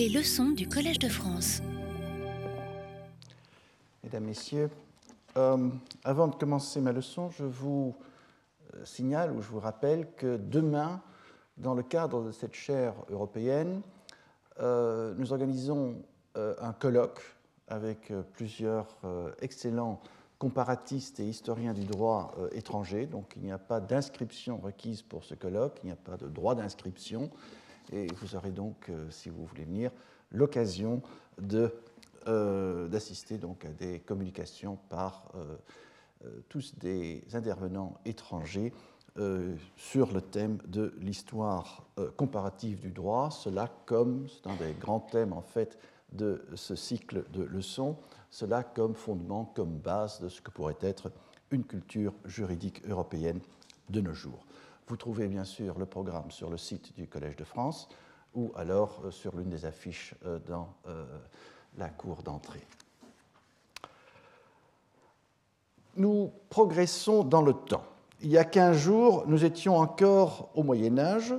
Les leçons du Collège de France. Mesdames, Messieurs, euh, avant de commencer ma leçon, je vous euh, signale ou je vous rappelle que demain, dans le cadre de cette chaire européenne, euh, nous organisons un colloque avec plusieurs excellents comparatistes et historiens du droit étranger. Donc il n'y a pas d'inscription requise pour ce colloque, il n'y a pas de droit d'inscription. Et vous aurez donc, si vous voulez venir, l'occasion euh, d'assister à des communications par euh, euh, tous des intervenants étrangers sur le thème de l'histoire comparative du droit, cela comme, c'est un des grands thèmes en fait de ce cycle de leçons, cela comme fondement, comme base de ce que pourrait être une culture juridique européenne de nos jours. Vous trouvez bien sûr le programme sur le site du Collège de France ou alors sur l'une des affiches dans la cour d'entrée. Nous progressons dans le temps. Il y a 15 jours, nous étions encore au Moyen Âge,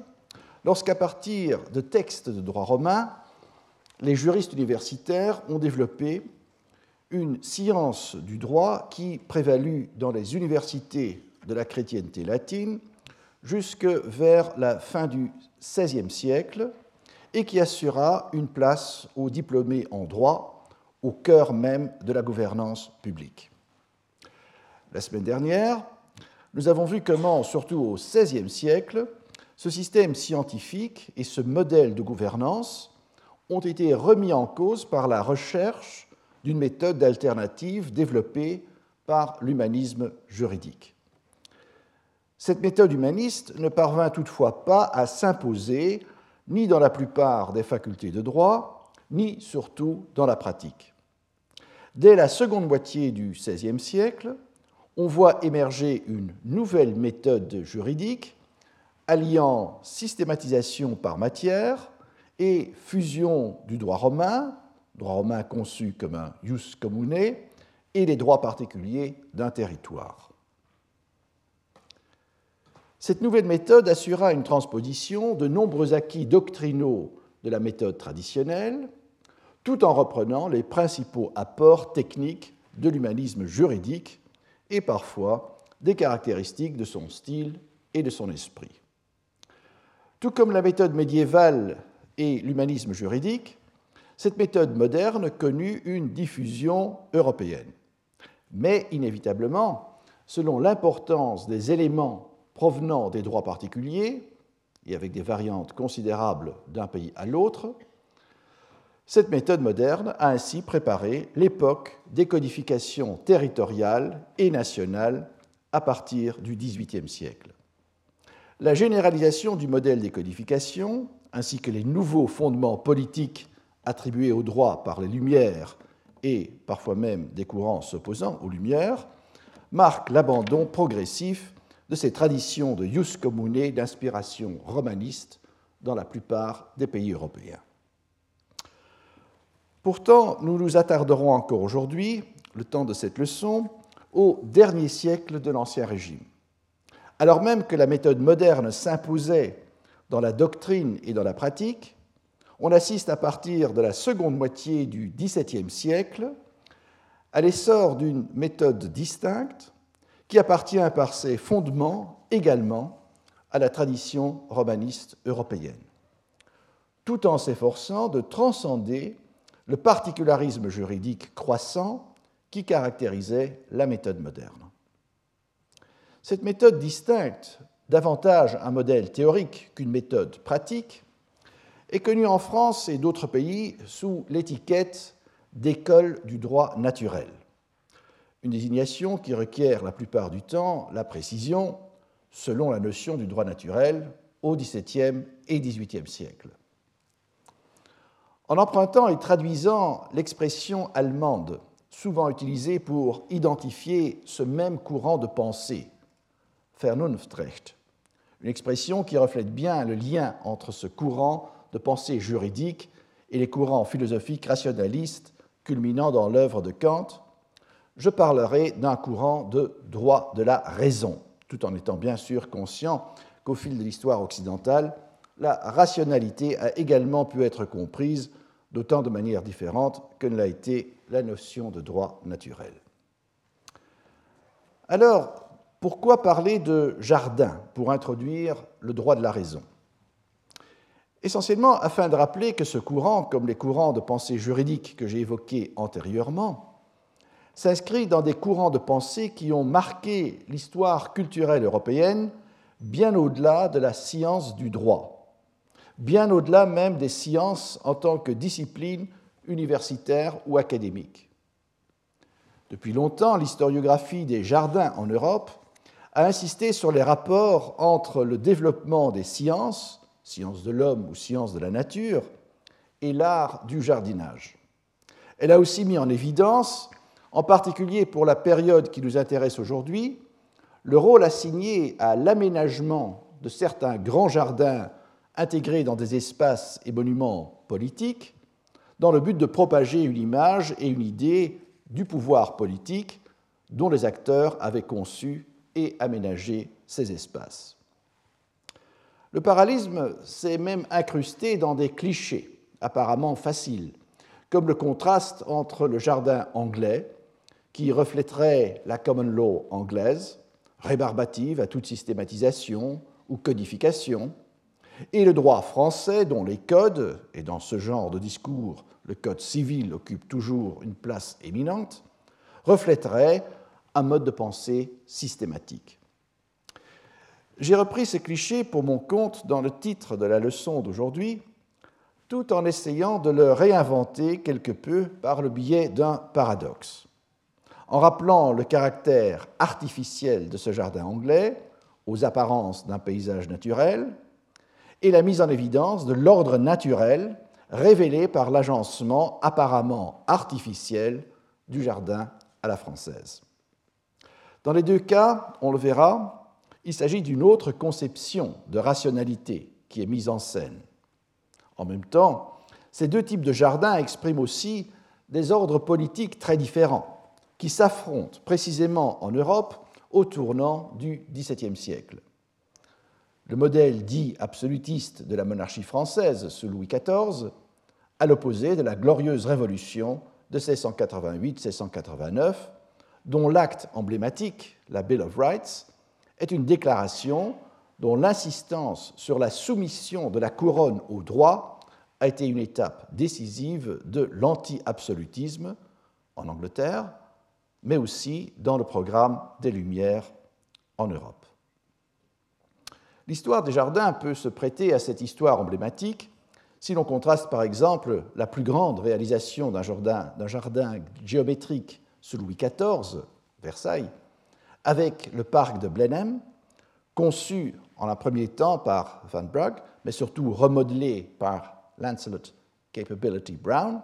lorsqu'à partir de textes de droit romain, les juristes universitaires ont développé une science du droit qui prévalut dans les universités de la chrétienté latine jusque vers la fin du XVIe siècle et qui assura une place aux diplômés en droit au cœur même de la gouvernance publique. La semaine dernière, nous avons vu comment, surtout au XVIe siècle, ce système scientifique et ce modèle de gouvernance ont été remis en cause par la recherche d'une méthode alternative développée par l'humanisme juridique. Cette méthode humaniste ne parvint toutefois pas à s'imposer ni dans la plupart des facultés de droit, ni surtout dans la pratique. Dès la seconde moitié du XVIe siècle, on voit émerger une nouvelle méthode juridique alliant systématisation par matière et fusion du droit romain, droit romain conçu comme un jus commune, et les droits particuliers d'un territoire. Cette nouvelle méthode assura une transposition de nombreux acquis doctrinaux de la méthode traditionnelle, tout en reprenant les principaux apports techniques de l'humanisme juridique et parfois des caractéristiques de son style et de son esprit. Tout comme la méthode médiévale et l'humanisme juridique, cette méthode moderne connut une diffusion européenne. Mais inévitablement, selon l'importance des éléments provenant des droits particuliers, et avec des variantes considérables d'un pays à l'autre, cette méthode moderne a ainsi préparé l'époque des codifications territoriales et nationales à partir du XVIIIe siècle. La généralisation du modèle des codifications, ainsi que les nouveaux fondements politiques attribués au droit par les Lumières et parfois même des courants s'opposant aux Lumières, marquent l'abandon progressif de ces traditions de jus commune d'inspiration romaniste dans la plupart des pays européens. Pourtant, nous nous attarderons encore aujourd'hui, le temps de cette leçon, au dernier siècle de l'Ancien Régime. Alors même que la méthode moderne s'imposait dans la doctrine et dans la pratique, on assiste à partir de la seconde moitié du XVIIe siècle à l'essor d'une méthode distincte qui appartient par ses fondements également à la tradition romaniste européenne, tout en s'efforçant de transcender le particularisme juridique croissant qui caractérisait la méthode moderne. Cette méthode distincte, davantage un modèle théorique qu'une méthode pratique, est connue en France et d'autres pays sous l'étiquette d'école du droit naturel une désignation qui requiert la plupart du temps la précision selon la notion du droit naturel au XVIIe et XVIIIe siècle. En empruntant et traduisant l'expression allemande souvent utilisée pour identifier ce même courant de pensée, Vernunftrecht, une expression qui reflète bien le lien entre ce courant de pensée juridique et les courants philosophiques rationalistes culminant dans l'œuvre de Kant, je parlerai d'un courant de droit de la raison, tout en étant bien sûr conscient qu'au fil de l'histoire occidentale, la rationalité a également pu être comprise d'autant de manières différentes que ne l'a été la notion de droit naturel. Alors, pourquoi parler de jardin pour introduire le droit de la raison? Essentiellement afin de rappeler que ce courant, comme les courants de pensée juridique que j'ai évoqués antérieurement, s'inscrit dans des courants de pensée qui ont marqué l'histoire culturelle européenne bien au-delà de la science du droit, bien au-delà même des sciences en tant que discipline universitaire ou académique. Depuis longtemps, l'historiographie des jardins en Europe a insisté sur les rapports entre le développement des sciences, sciences de l'homme ou sciences de la nature, et l'art du jardinage. Elle a aussi mis en évidence, en particulier pour la période qui nous intéresse aujourd'hui, le rôle assigné à l'aménagement de certains grands jardins intégrés dans des espaces et monuments politiques, dans le but de propager une image et une idée du pouvoir politique dont les acteurs avaient conçu et aménager ces espaces. Le parallélisme s'est même incrusté dans des clichés apparemment faciles, comme le contraste entre le jardin anglais, qui reflèterait la common law anglaise, rébarbative à toute systématisation ou codification, et le droit français, dont les codes, et dans ce genre de discours, le code civil occupe toujours une place éminente, reflèteraient un mode de pensée systématique. J'ai repris ce cliché pour mon compte dans le titre de la leçon d'aujourd'hui, tout en essayant de le réinventer quelque peu par le biais d'un paradoxe. En rappelant le caractère artificiel de ce jardin anglais aux apparences d'un paysage naturel et la mise en évidence de l'ordre naturel révélé par l'agencement apparemment artificiel du jardin à la française. Dans les deux cas, on le verra, il s'agit d'une autre conception de rationalité qui est mise en scène. En même temps, ces deux types de jardins expriment aussi des ordres politiques très différents, qui s'affrontent précisément en Europe au tournant du XVIIe siècle. Le modèle dit absolutiste de la monarchie française sous Louis XIV, à l'opposé de la glorieuse révolution de 1688-1689, dont l'acte emblématique, la Bill of Rights, est une déclaration dont l'insistance sur la soumission de la couronne au droit a été une étape décisive de l'anti-absolutisme en Angleterre, mais aussi dans le programme des Lumières en Europe. L'histoire des jardins peut se prêter à cette histoire emblématique si l'on contraste par exemple la plus grande réalisation d'un jardin, jardin, géométrique sous Louis XIV, Versailles, avec le parc de Blenheim, conçu en un premier temps par Van Brugge, mais surtout remodelé par Lancelot Capability Brown,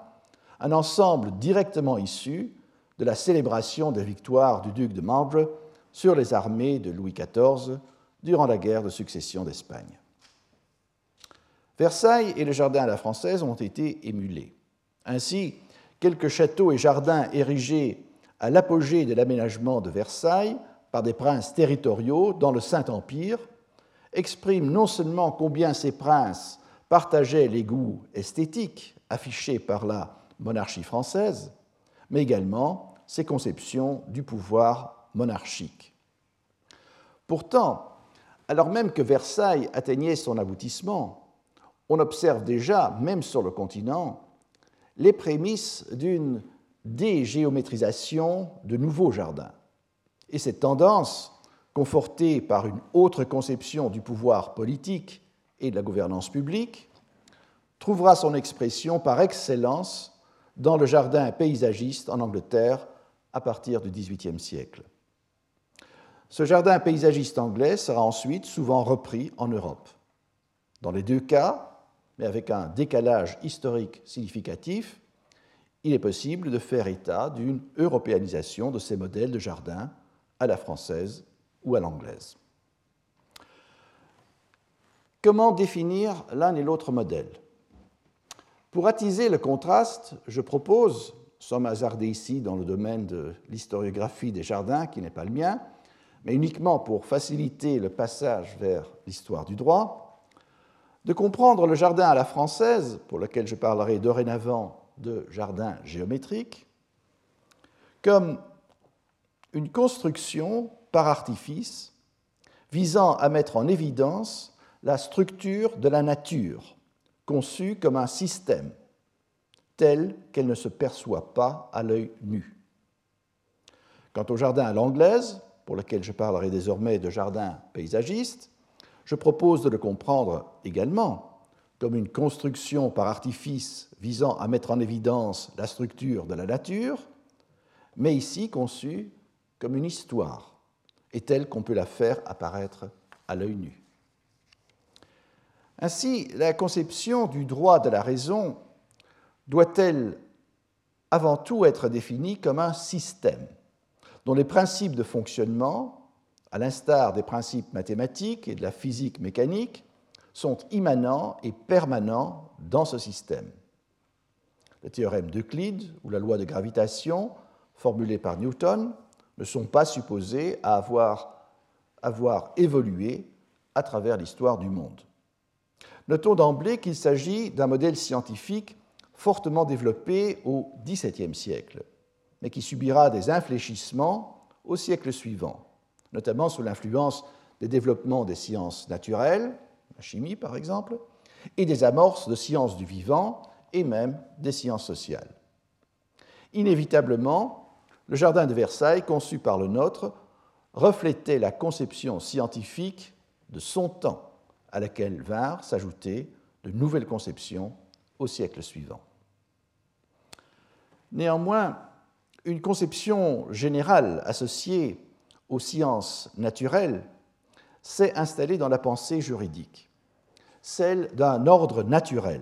un ensemble directement issu de la célébration des victoires du duc de Marlborough sur les armées de Louis XIV durant la guerre de succession d'Espagne. Versailles et le jardin à la française ont été émulés. Ainsi, quelques châteaux et jardins érigés à l'apogée de l'aménagement de Versailles par des princes territoriaux dans le Saint-Empire expriment non seulement combien ces princes partageaient les goûts esthétiques affichés par la monarchie française, mais également ses conceptions du pouvoir monarchique. Pourtant, alors même que Versailles atteignait son aboutissement, on observe déjà, même sur le continent, les prémices d'une dégéométrisation de nouveaux jardins. Et cette tendance, confortée par une autre conception du pouvoir politique et de la gouvernance publique, trouvera son expression par excellence dans le jardin paysagiste en Angleterre à partir du XVIIIe siècle. Ce jardin paysagiste anglais sera ensuite souvent repris en Europe. Dans les deux cas, mais avec un décalage historique significatif, il est possible de faire état d'une européanisation de ces modèles de jardin à la française ou à l'anglaise. Comment définir l'un et l'autre modèle? Pour attiser le contraste, je propose, sans m'hasarder ici dans le domaine de l'historiographie des jardins, qui n'est pas le mien, mais uniquement pour faciliter le passage vers l'histoire du droit, de comprendre le jardin à la française, pour lequel je parlerai dorénavant de jardin géométrique, comme une construction par artifice visant à mettre en évidence la structure de la nature, conçue comme un système, tel qu'elle ne se perçoit pas à l'œil nu. Quant au jardin à l'anglaise, pour lequel je parlerai désormais de jardin paysagiste, je propose de le comprendre également comme une construction par artifice visant à mettre en évidence la structure de la nature, mais ici conçue comme une histoire, et telle qu'on peut la faire apparaître à l'œil nu. Ainsi, la conception du droit de la raison doit-elle avant tout être définie comme un système dont les principes de fonctionnement, à l'instar des principes mathématiques et de la physique mécanique, sont immanents et permanents dans ce système? Le théorème d'Euclide ou la loi de gravitation, formulée par Newton, ne sont pas supposés à avoir, avoir évolué à travers l'histoire du monde. Notons d'emblée qu'il s'agit d'un modèle scientifique fortement développé au XVIIe siècle, mais qui subira des infléchissements au siècle suivant, notamment sous l'influence des développements des sciences naturelles, la chimie par exemple, et des amorces de sciences du vivant et même des sciences sociales. Inévitablement, le jardin de Versailles, conçu par le nôtre, reflétait la conception scientifique de son temps, à laquelle vinrent s'ajouter de nouvelles conceptions au siècle suivant. Néanmoins, une conception générale associée aux sciences naturelles s'est installée dans la pensée juridique, celle d'un ordre naturel,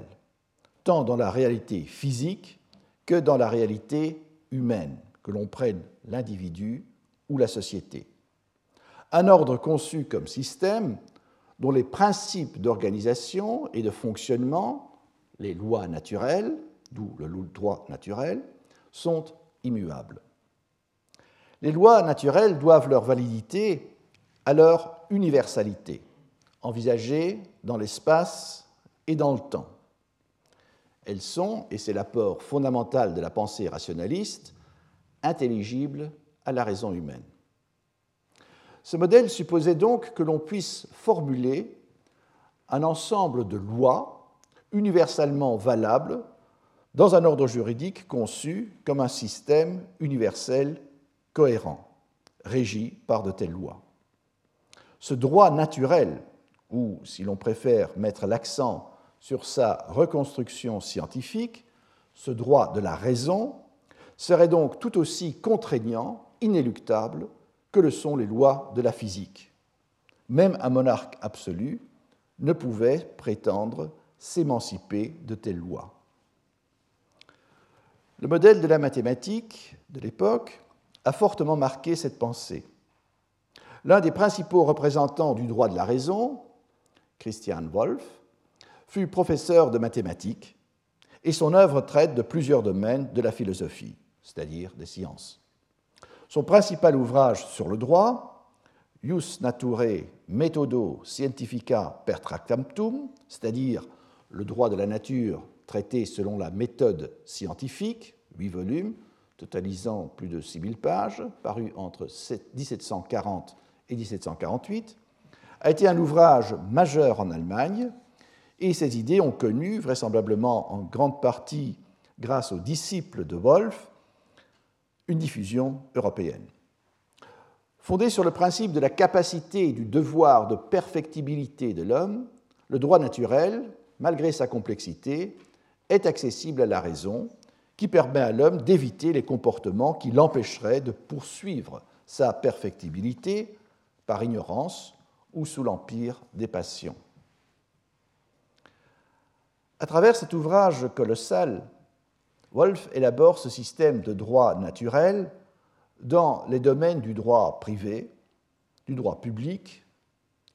tant dans la réalité physique que dans la réalité humaine, que l'on prenne l'individu ou la société. Un ordre conçu comme système dont les principes d'organisation et de fonctionnement, les lois naturelles, d'où le droit naturel, sont immuables. Les lois naturelles doivent leur validité à leur universalité, envisagée dans l'espace et dans le temps. Elles sont, et c'est l'apport fondamental de la pensée rationaliste, intelligibles à la raison humaine. Ce modèle supposait donc que l'on puisse formuler un ensemble de lois universellement valables dans un ordre juridique conçu comme un système universel cohérent, régi par de telles lois. Ce droit naturel, ou si l'on préfère mettre l'accent sur sa reconstruction scientifique, ce droit de la raison, serait donc tout aussi contraignant, inéluctable, que le sont les lois de la physique. Même un monarque absolu ne pouvait prétendre s'émanciper de telles lois. Le modèle de la mathématique de l'époque a fortement marqué cette pensée. L'un des principaux représentants du droit de la raison, Christian Wolff, fut professeur de mathématiques et son œuvre traite de plusieurs domaines de la philosophie, c'est-à-dire des sciences. Son principal ouvrage sur le droit, Jus Naturae Methodo Scientifica per Tractatum, c'est-à-dire le droit de la nature traité selon la méthode scientifique, huit volumes, totalisant plus de 6000 pages, paru entre 1740 et 1748, a été un ouvrage majeur en Allemagne, et ses idées ont connu, vraisemblablement en grande partie grâce aux disciples de Wolff, une diffusion européenne. Fondé sur le principe de la capacité et du devoir de perfectibilité de l'homme, le droit naturel, malgré sa complexité, est accessible à la raison, qui permet à l'homme d'éviter les comportements qui l'empêcheraient de poursuivre sa perfectibilité par ignorance ou sous l'empire des passions. À travers cet ouvrage colossal, Wolff élabore ce système de droit naturel dans les domaines du droit privé, du droit public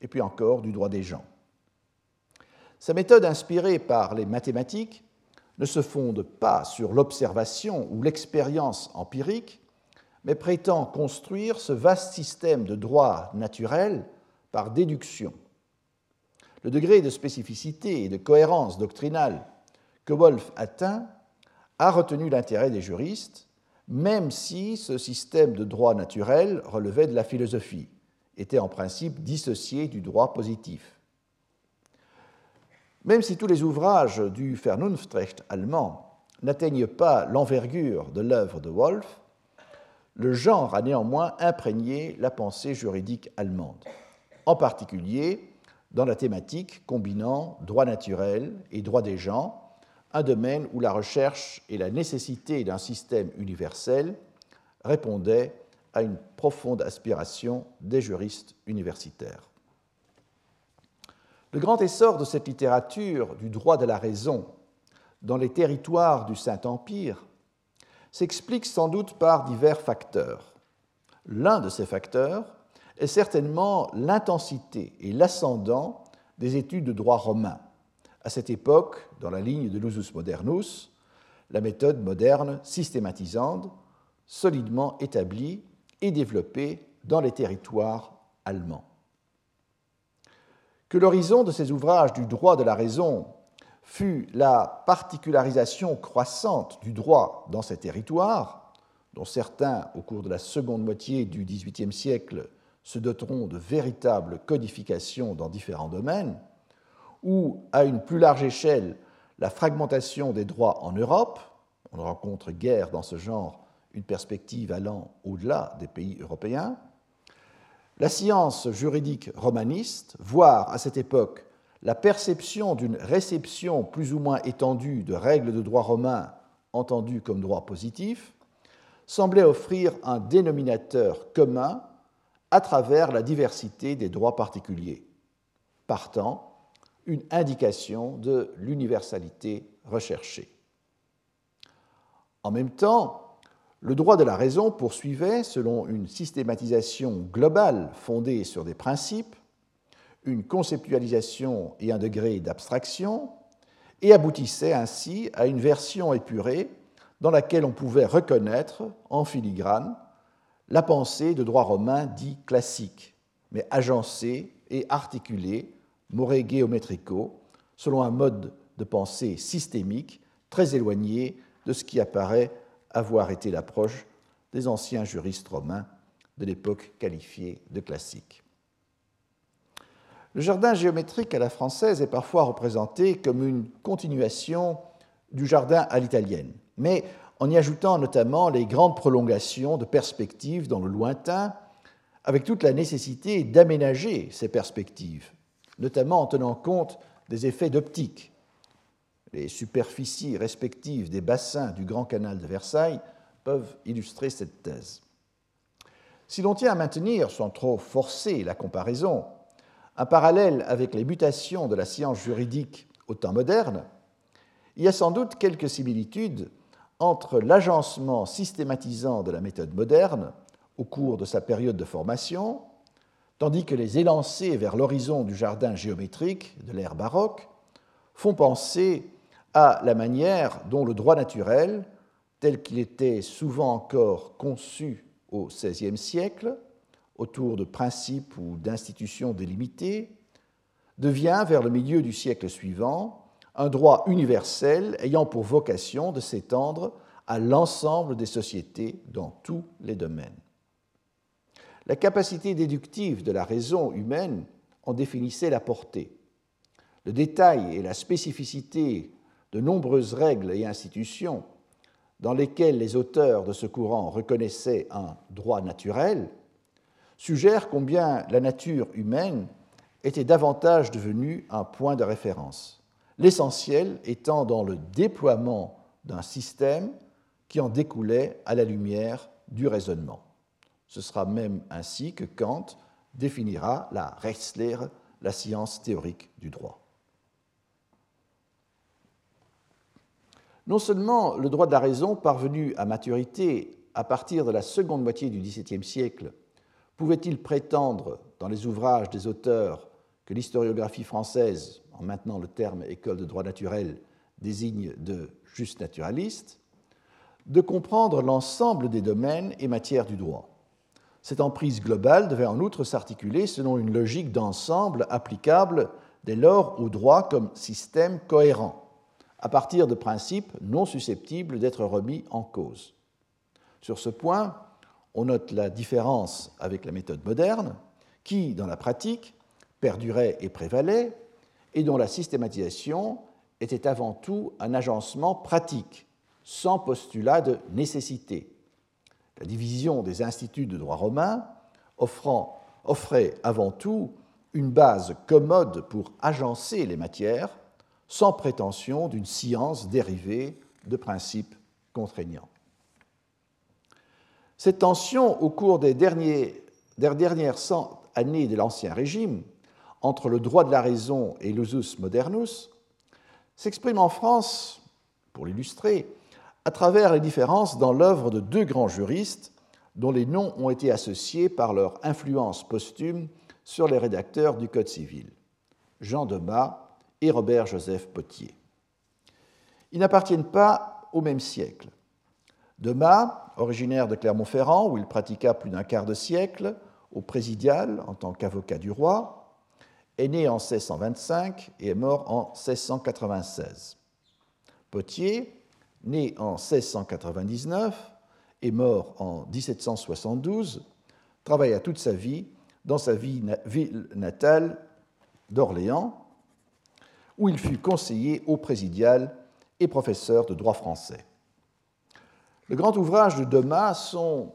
et puis encore du droit des gens. Sa méthode inspirée par les mathématiques ne se fonde pas sur l'observation ou l'expérience empirique, mais prétend construire ce vaste système de droit naturel par déduction. le degré de spécificité et de cohérence doctrinale que Wolff atteint a retenu l'intérêt des juristes, même si ce système de droit naturel relevait de la philosophie, était en principe dissocié du droit positif. Même si tous les ouvrages du Vernunftrecht allemand n'atteignent pas l'envergure de l'œuvre de Wolff, le genre a néanmoins imprégné la pensée juridique allemande, en particulier dans la thématique combinant droit naturel et droit des gens, un domaine où la recherche et la nécessité d'un système universel répondaient à une profonde aspiration des juristes universitaires. Le grand essor de cette littérature du droit de la raison dans les territoires du Saint-Empire s'explique sans doute par divers facteurs. L'un de ces facteurs est certainement l'intensité et l'ascendant des études de droit romain. À cette époque, dans la ligne de l'usus modernus, la méthode moderne systématisante, solidement établie et développée dans les territoires allemands. Que l'horizon de ces ouvrages du droit de la raison fut la particularisation croissante du droit dans ces territoires, dont certains, au cours de la seconde moitié du XVIIIe siècle, se doteront de véritables codifications dans différents domaines, ou, à une plus large échelle, la fragmentation des droits en Europe, on ne rencontre guère dans ce genre une perspective allant au-delà des pays européens, la science juridique romaniste, voire à cette époque la perception d'une réception plus ou moins étendue de règles de droit romain entendues comme droit positif, semblait offrir un dénominateur commun à travers la diversité des droits particuliers, partant une indication de l'universalité recherchée. En même temps, le droit de la raison poursuivait, selon une systématisation globale fondée sur des principes, une conceptualisation et un degré d'abstraction, et aboutissait ainsi à une version épurée dans laquelle on pouvait reconnaître en filigrane la pensée de droit romain dit classique, mais agencée et articulée, more géométrico, selon un mode de pensée systémique très éloigné de ce qui apparaît avoir été l'approche des anciens juristes romains de l'époque qualifiée de classique. Le jardin géométrique à la française est parfois représenté comme une continuation du jardin à l'italienne, mais en y ajoutant notamment les grandes prolongations de perspectives dans le lointain, avec toute la nécessité d'aménager ces perspectives, notamment en tenant compte des effets d'optique, les superficies respectives des bassins du Grand Canal de Versailles peuvent illustrer cette thèse. Si l'on tient à maintenir, sans trop forcer la comparaison, un parallèle avec les mutations de la science juridique au temps moderne, il y a sans doute quelques similitudes entre l'agencement systématisant de la méthode moderne au cours de sa période de formation, tandis que les élancés vers l'horizon du jardin géométrique de l'ère baroque font penser à la manière dont le droit naturel, tel qu'il était souvent encore conçu au XVIe siècle, autour de principes ou d'institutions délimitées, devient, vers le milieu du siècle suivant, un droit universel ayant pour vocation de s'étendre à l'ensemble des sociétés dans tous les domaines. La capacité déductive de la raison humaine en définissait la portée. Le détail et la spécificité de nombreuses règles et institutions dans lesquelles les auteurs de ce courant reconnaissaient un droit naturel, suggèrent combien la nature humaine était davantage devenue un point de référence, l'essentiel étant dans le déploiement d'un système qui en découlait à la lumière du raisonnement. Ce sera même ainsi que Kant définira la Rechtslehre, la science théorique du droit. Non seulement le droit de la raison, parvenu à maturité à partir de la seconde moitié du XVIIe siècle, pouvait-il prétendre, dans les ouvrages des auteurs que l'historiographie française, en maintenant le terme école de droit naturel, désigne de juste naturaliste, de comprendre l'ensemble des domaines et matières du droit? Cette emprise globale devait en outre s'articuler selon une logique d'ensemble applicable dès lors au droit comme système cohérent, à partir de principes non susceptibles d'être remis en cause. Sur ce point, on note la différence avec la méthode moderne, qui, dans la pratique, perdurait et prévalait, et dont la systématisation était avant tout un agencement pratique, sans postulat de nécessité. La division des instituts de droit romain offrait avant tout une base commode pour agencer les matières, sans prétention d'une science dérivée de principes contraignants. Cette tension au cours des, dernières cent années de l'Ancien Régime entre le droit de la raison et l'usus modernus s'exprime en France, pour l'illustrer, à travers les différences dans l'œuvre de deux grands juristes dont les noms ont été associés par leur influence posthume sur les rédacteurs du Code civil, Jean Demas et Robert-Joseph Potier. Ils n'appartiennent pas au même siècle. Demas, originaire de Clermont-Ferrand, où il pratiqua plus d'un quart de siècle, au présidial en tant qu'avocat du roi, est né en 1625 et est mort en 1696. Potier, né en 1699 et mort en 1772, travailla toute sa vie dans sa ville natale d'Orléans, où il fut conseiller au présidial et professeur de droit français. Le grand ouvrage de Demas sont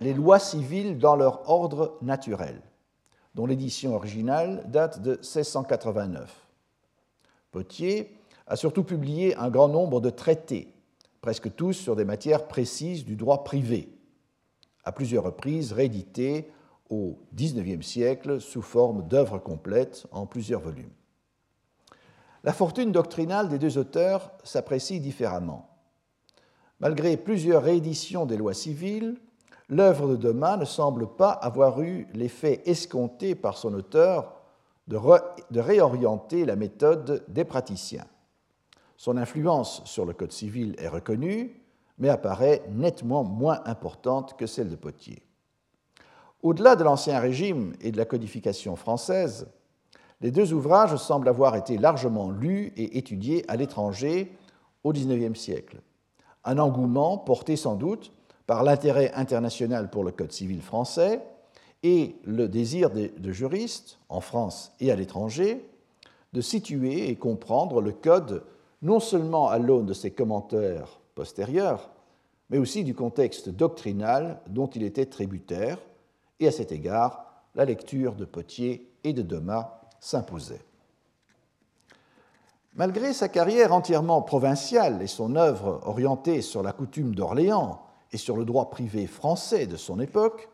les lois civiles dans leur ordre naturel, dont l'édition originale date de 1689. Potier a surtout publié un grand nombre de traités, presque tous sur des matières précises du droit privé, à plusieurs reprises réédités au XIXe siècle sous forme d'œuvres complètes en plusieurs volumes. La fortune doctrinale des deux auteurs s'apprécie différemment. Malgré plusieurs rééditions des lois civiles, l'œuvre de Demas ne semble pas avoir eu l'effet escompté par son auteur de, de réorienter la méthode des praticiens. Son influence sur le Code civil est reconnue, mais apparaît nettement moins importante que celle de Potier. Au-delà de l'Ancien Régime et de la codification française, les deux ouvrages semblent avoir été largement lus et étudiés à l'étranger au XIXe siècle. Un engouement porté sans doute par l'intérêt international pour le Code civil français et le désir de juristes, en France et à l'étranger, de situer et comprendre le Code non seulement à l'aune de ses commentaires postérieurs, mais aussi du contexte doctrinal dont il était tributaire, et à cet égard, la lecture de Potier et de Demas s'imposait. Malgré sa carrière entièrement provinciale et son œuvre orientée sur la coutume d'Orléans et sur le droit privé français de son époque,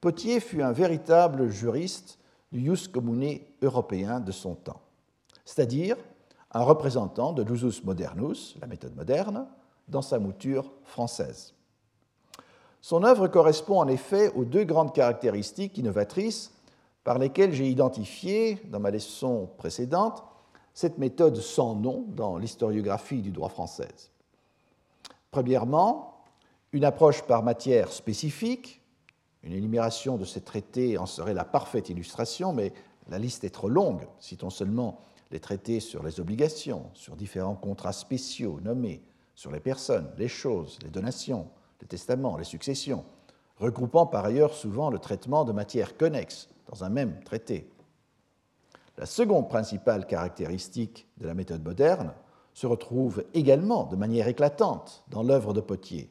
Potier fut un véritable juriste du jus commune européen de son temps, c'est-à-dire un représentant de l'usus modernus, la méthode moderne, dans sa mouture française. Son œuvre correspond en effet aux deux grandes caractéristiques innovatrices par lesquelles j'ai identifié, dans ma leçon précédente, cette méthode sans nom dans l'historiographie du droit français. Premièrement, une approche par matière spécifique, une énumération de ces traités en serait la parfaite illustration, mais la liste est trop longue, citons seulement les traités sur les obligations, sur différents contrats spéciaux nommés, sur les personnes, les choses, les donations, les testaments, les successions, regroupant par ailleurs souvent le traitement de matières connexes dans un même traité. La seconde principale caractéristique de la méthode moderne se retrouve également de manière éclatante dans l'œuvre de Potier,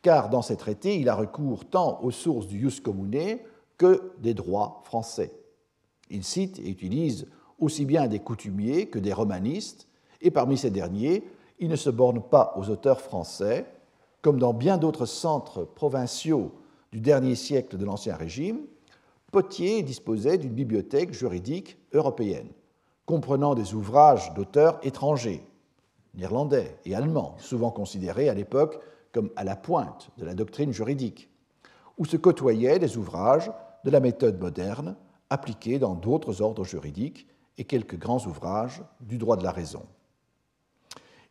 car dans ces traités, il a recours tant aux sources du jus commune que des droits français. Il cite et utilise aussi bien des coutumiers que des romanistes, et parmi ces derniers, il ne se borne pas aux auteurs français, comme dans bien d'autres centres provinciaux du dernier siècle de l'Ancien Régime, Potier disposait d'une bibliothèque juridique européenne, comprenant des ouvrages d'auteurs étrangers, néerlandais et allemands, souvent considérés à l'époque comme à la pointe de la doctrine juridique, où se côtoyaient des ouvrages de la méthode moderne appliqués dans d'autres ordres juridiques et quelques grands ouvrages du droit de la raison.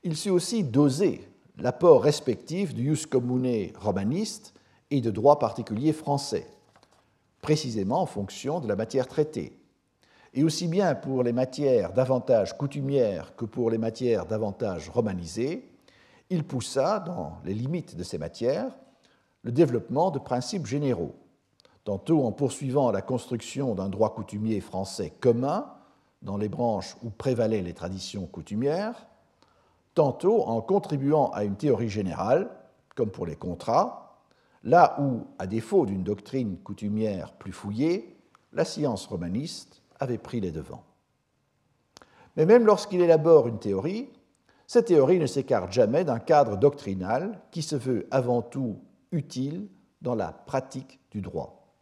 Il sut aussi doser l'apport respectif du jus commune romaniste et de droit particulier français, précisément en fonction de la matière traitée, et aussi bien pour les matières davantage coutumières que pour les matières davantage romanisées, il poussa, dans les limites de ces matières, le développement de principes généraux, tantôt en poursuivant la construction d'un droit coutumier français commun dans les branches où prévalaient les traditions coutumières, tantôt en contribuant à une théorie générale, comme pour les contrats, là où, à défaut d'une doctrine coutumière plus fouillée, la science romaniste avait pris les devants. Mais même lorsqu'il élabore une théorie, cette théorie ne s'écarte jamais d'un cadre doctrinal qui se veut avant tout utile dans la pratique du droit.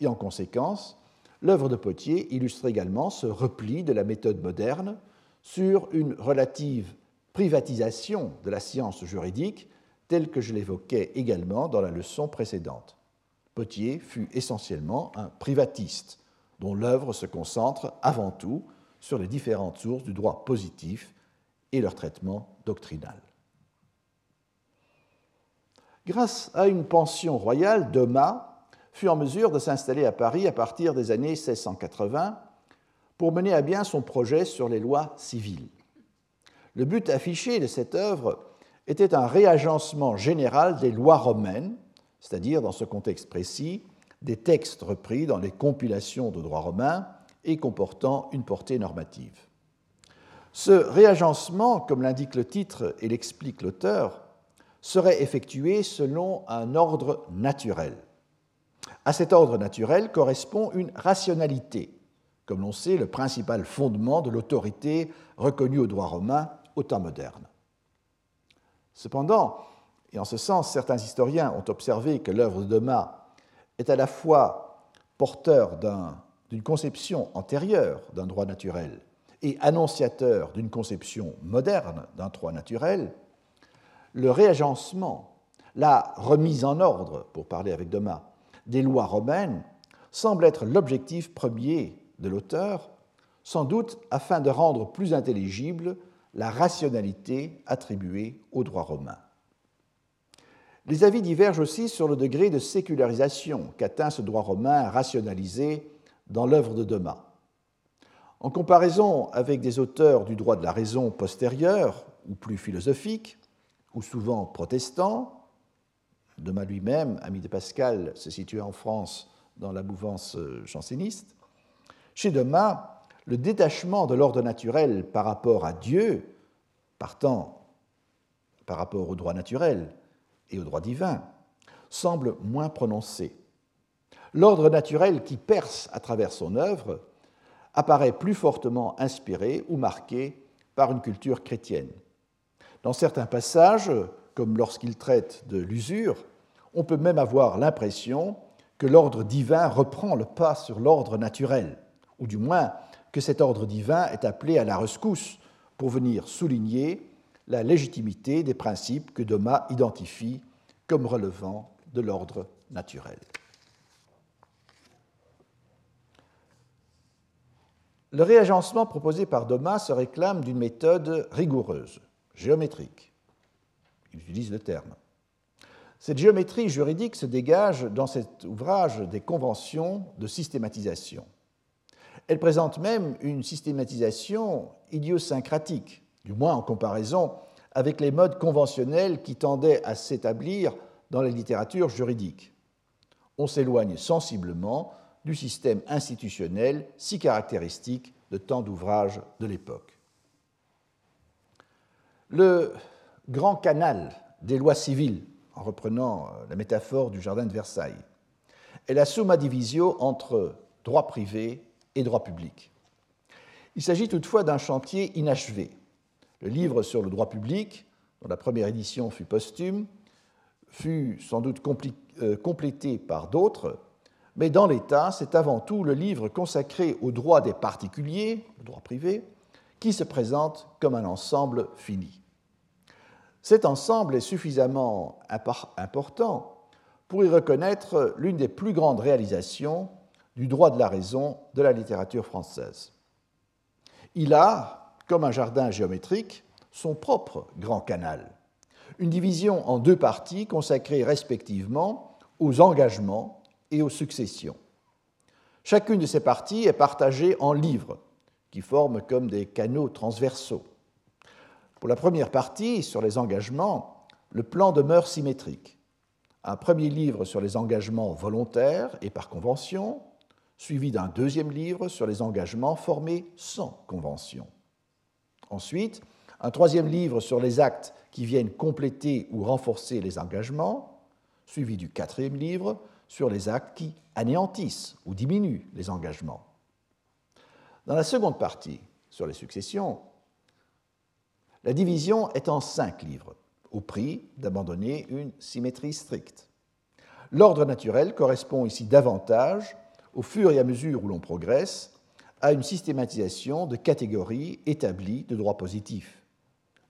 Et en conséquence, l'œuvre de Potier illustre également ce repli de la méthode moderne sur une relative privatisation de la science juridique telle que je l'évoquais également dans la leçon précédente. Potier fut essentiellement un privatiste, dont l'œuvre se concentre avant tout sur les différentes sources du droit positif et leur traitement doctrinal. Grâce à une pension royale, Thomas fut en mesure de s'installer à Paris à partir des années 1680 pour mener à bien son projet sur les lois civiles. Le but affiché de cette œuvre était un réagencement général des lois romaines, c'est-à-dire, dans ce contexte précis, des textes repris dans les compilations de droit romain et comportant une portée normative. Ce réagencement, comme l'indique le titre et l'explique l'auteur, serait effectué selon un ordre naturel. À cet ordre naturel correspond une rationalité, comme l'on sait le principal fondement de l'autorité reconnue au droit romain au temps moderne. Cependant, et en ce sens, certains historiens ont observé que l'œuvre de Doma est à la fois porteur d'une conception antérieure d'un droit naturel et annonciateur d'une conception moderne d'un droit naturel, le réagencement, la remise en ordre, pour parler avec Doma, des lois romaines semble être l'objectif premier de l'auteur, sans doute afin de rendre plus intelligible la rationalité attribuée au droit romain. Les avis divergent aussi sur le degré de sécularisation qu'atteint ce droit romain rationalisé dans l'œuvre de Doma. En comparaison avec des auteurs du droit de la raison postérieur ou plus philosophiques, ou souvent protestants, Doma lui-même, ami de Pascal, se situait en France dans la mouvance janséniste, chez Doma, le détachement de l'ordre naturel par rapport à Dieu, partant par rapport au droit naturel et au droit divin, semble moins prononcé. L'ordre naturel qui perce à travers son œuvre apparaît plus fortement inspiré ou marqué par une culture chrétienne. Dans certains passages, comme lorsqu'il traite de l'usure, on peut même avoir l'impression que l'ordre divin reprend le pas sur l'ordre naturel, ou du moins cet ordre divin est appelé à la rescousse pour venir souligner la légitimité des principes que Doma identifie comme relevant de l'ordre naturel. Le réagencement proposé par Doma se réclame d'une méthode rigoureuse, géométrique. Il utilise le terme. Cette géométrie juridique se dégage dans cet ouvrage des conventions de systématisation. Elle présente même une systématisation idiosyncratique, du moins en comparaison avec les modes conventionnels qui tendaient à s'établir dans la littérature juridique. On s'éloigne sensiblement du système institutionnel si caractéristique de tant d'ouvrages de l'époque. Le grand canal des lois civiles, en reprenant la métaphore du jardin de Versailles, est la summa divisio entre droit privé Il s'agit toutefois d'un chantier inachevé. Le livre sur le droit public, dont la première édition fut posthume, fut sans doute euh, complété par d'autres, mais dans l'État, c'est avant tout le livre consacré au droit des particuliers, le droit privé, qui se présente comme un ensemble fini. Cet ensemble est suffisamment important pour y reconnaître l'une des plus grandes réalisations du droit de la raison de la littérature française. Il a, comme un jardin géométrique, son propre grand canal, une division en deux parties consacrées respectivement aux engagements et aux successions. Chacune de ces parties est partagée en livres, qui forment comme des canaux transversaux. Pour la première partie, sur les engagements, le plan demeure symétrique. Un premier livre sur les engagements volontaires et par convention, suivi d'un deuxième livre sur les engagements formés sans convention. Ensuite, un troisième livre sur les actes qui viennent compléter ou renforcer les engagements, suivi du quatrième livre sur les actes qui anéantissent ou diminuent les engagements. Dans la seconde partie, sur les successions, la division est en cinq livres, au prix d'abandonner une symétrie stricte. L'ordre naturel correspond ici davantage, au fur et à mesure où l'on progresse, à une systématisation de catégories établies de droit positif.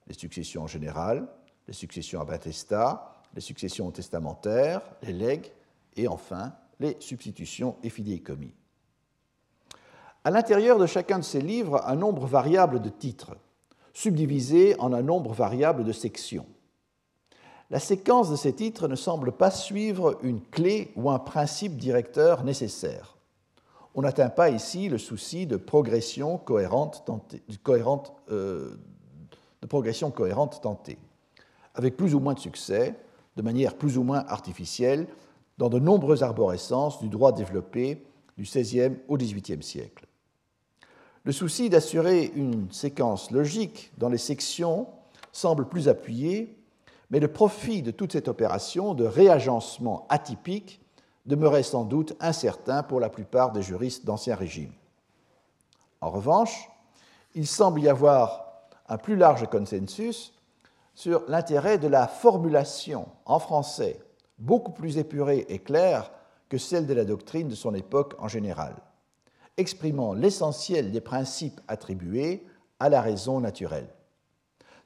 Les successions en général, les successions à batesta, les successions testamentaires, les legs et enfin les substitutions et fidéicommis. À l'intérieur de chacun de ces livres, un nombre variable de titres, subdivisés en un nombre variable de sections. La séquence de ces titres ne semble pas suivre une clé ou un principe directeur nécessaire. On n'atteint pas ici le souci de progression cohérente, tentée, cohérente euh, de progression cohérente tentée, avec plus ou moins de succès, de manière plus ou moins artificielle, dans de nombreuses arborescences du droit développé du XVIe au XVIIIe siècle. Le souci d'assurer une séquence logique dans les sections semble plus appuyé, mais le profit de toute cette opération de réagencement atypique demeurait sans doute incertain pour la plupart des juristes d'Ancien Régime. En revanche, il semble y avoir un plus large consensus sur l'intérêt de la formulation en français beaucoup plus épurée et claire que celle de la doctrine de son époque en général, exprimant l'essentiel des principes attribués à la raison naturelle.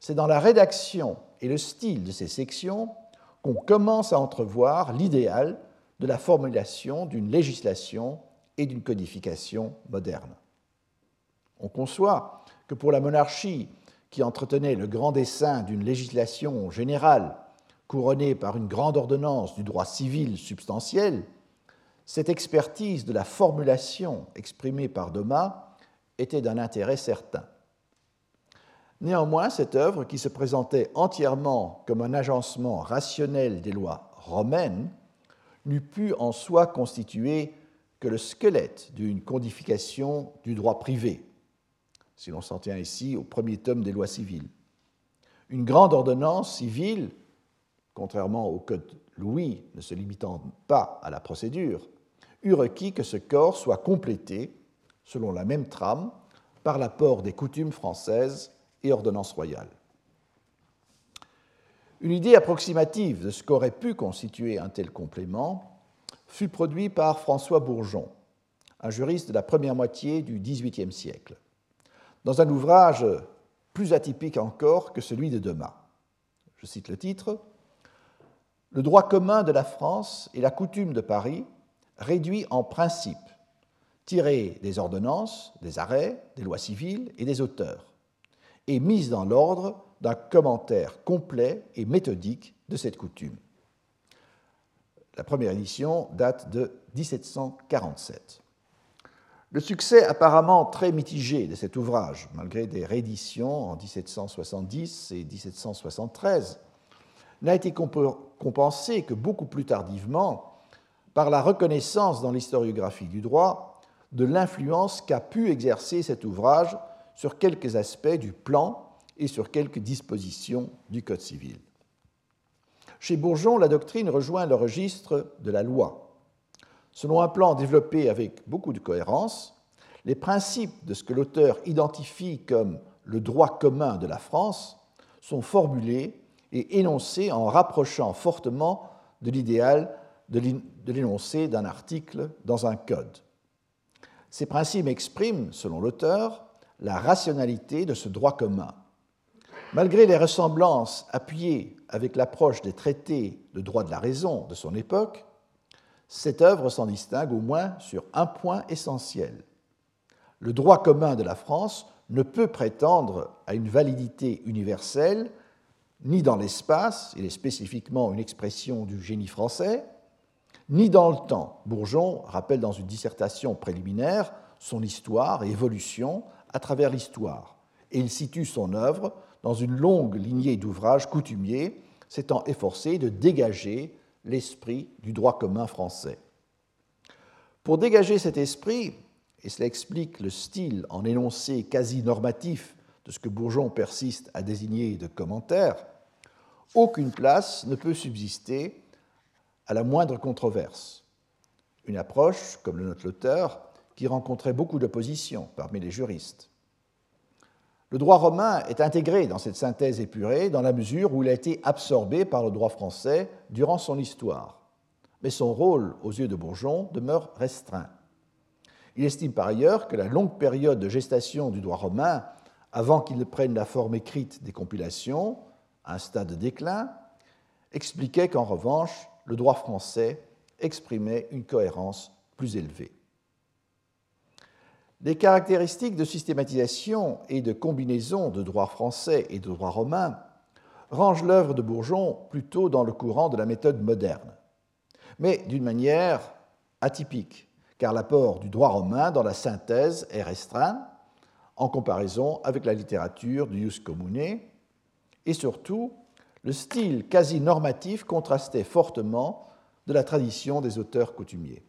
C'est dans la rédaction et le style de ces sections qu'on commence à entrevoir l'idéal de la formulation d'une législation et d'une codification moderne. On conçoit que pour la monarchie qui entretenait le grand dessein d'une législation générale couronnée par une grande ordonnance du droit civil substantiel, cette expertise de la formulation exprimée par Thomas était d'un intérêt certain. Néanmoins, cette œuvre, qui se présentait entièrement comme un agencement rationnel des lois romaines, n'eût pu en soi constituer que le squelette d'une codification du droit privé, si l'on s'en tient ici au premier tome des lois civiles. Une grande ordonnance civile, contrairement au Code Louis ne se limitant pas à la procédure, eût requis que ce corps soit complété, selon la même trame, par l'apport des coutumes françaises et ordonnances royales. Une idée approximative de ce qu'aurait pu constituer un tel complément fut produite par François Bourgeon, un juriste de la première moitié du XVIIIe siècle dans un ouvrage plus atypique encore que celui de Demas. Je cite le titre Le droit commun de la France et la coutume de Paris réduit en principe, tiré des ordonnances, des arrêts, des lois civiles et des auteurs, et mise dans l'ordre d'un commentaire complet et méthodique de cette coutume. La première édition date de 1747. Le succès apparemment très mitigé de cet ouvrage, malgré des rééditions en 1770 et 1773, n'a été compensé que beaucoup plus tardivement par la reconnaissance dans l'historiographie du droit de l'influence qu'a pu exercer cet ouvrage sur quelques aspects du plan et sur quelques dispositions du Code civil. Chez Bourgeon, la doctrine rejoint le registre de la loi, Selon un plan développé avec beaucoup de cohérence, les principes de ce que l'auteur identifie comme le droit commun de la France sont formulés et énoncés en rapprochant fortement de l'idéal de l'énoncé d'un article dans un code. Ces principes expriment, selon l'auteur, la rationalité de ce droit commun. Malgré les ressemblances appuyées avec l'approche des traités de droit de la raison de son époque, cette œuvre s'en distingue au moins sur un point essentiel. Le droit commun de la France ne peut prétendre à une validité universelle ni dans l'espace, il est spécifiquement une expression du génie français, ni dans le temps. Bourgeon rappelle dans une dissertation préliminaire son histoire et évolution à travers l'histoire, et il situe son œuvre dans une longue lignée d'ouvrages coutumiers s'étant efforcé de dégager l'esprit du droit commun français. Pour dégager cet esprit, et cela explique le style en énoncé quasi normatif de ce que Bourgeon persiste à désigner de commentaires, aucune place ne peut subsister à la moindre controverse. Une approche, comme le note l'auteur, qui rencontrait beaucoup d'opposition parmi les juristes. Le droit romain est intégré dans cette synthèse épurée dans la mesure où il a été absorbé par le droit français durant son histoire. Mais son rôle, aux yeux de Bourgeon, demeure restreint. Il estime par ailleurs que la longue période de gestation du droit romain, avant qu'il ne prenne la forme écrite des compilations, à un stade de déclin, expliquait qu'en revanche, le droit français exprimait une cohérence plus élevée. Les caractéristiques de systématisation et de combinaison de droit français et de droit romain rangent l'œuvre de Bourgeon plutôt dans le courant de la méthode moderne, mais d'une manière atypique, car l'apport du droit romain dans la synthèse est restreint en comparaison avec la littérature du Ius Commune, et surtout, le style quasi normatif contrastait fortement de la tradition des auteurs coutumiers.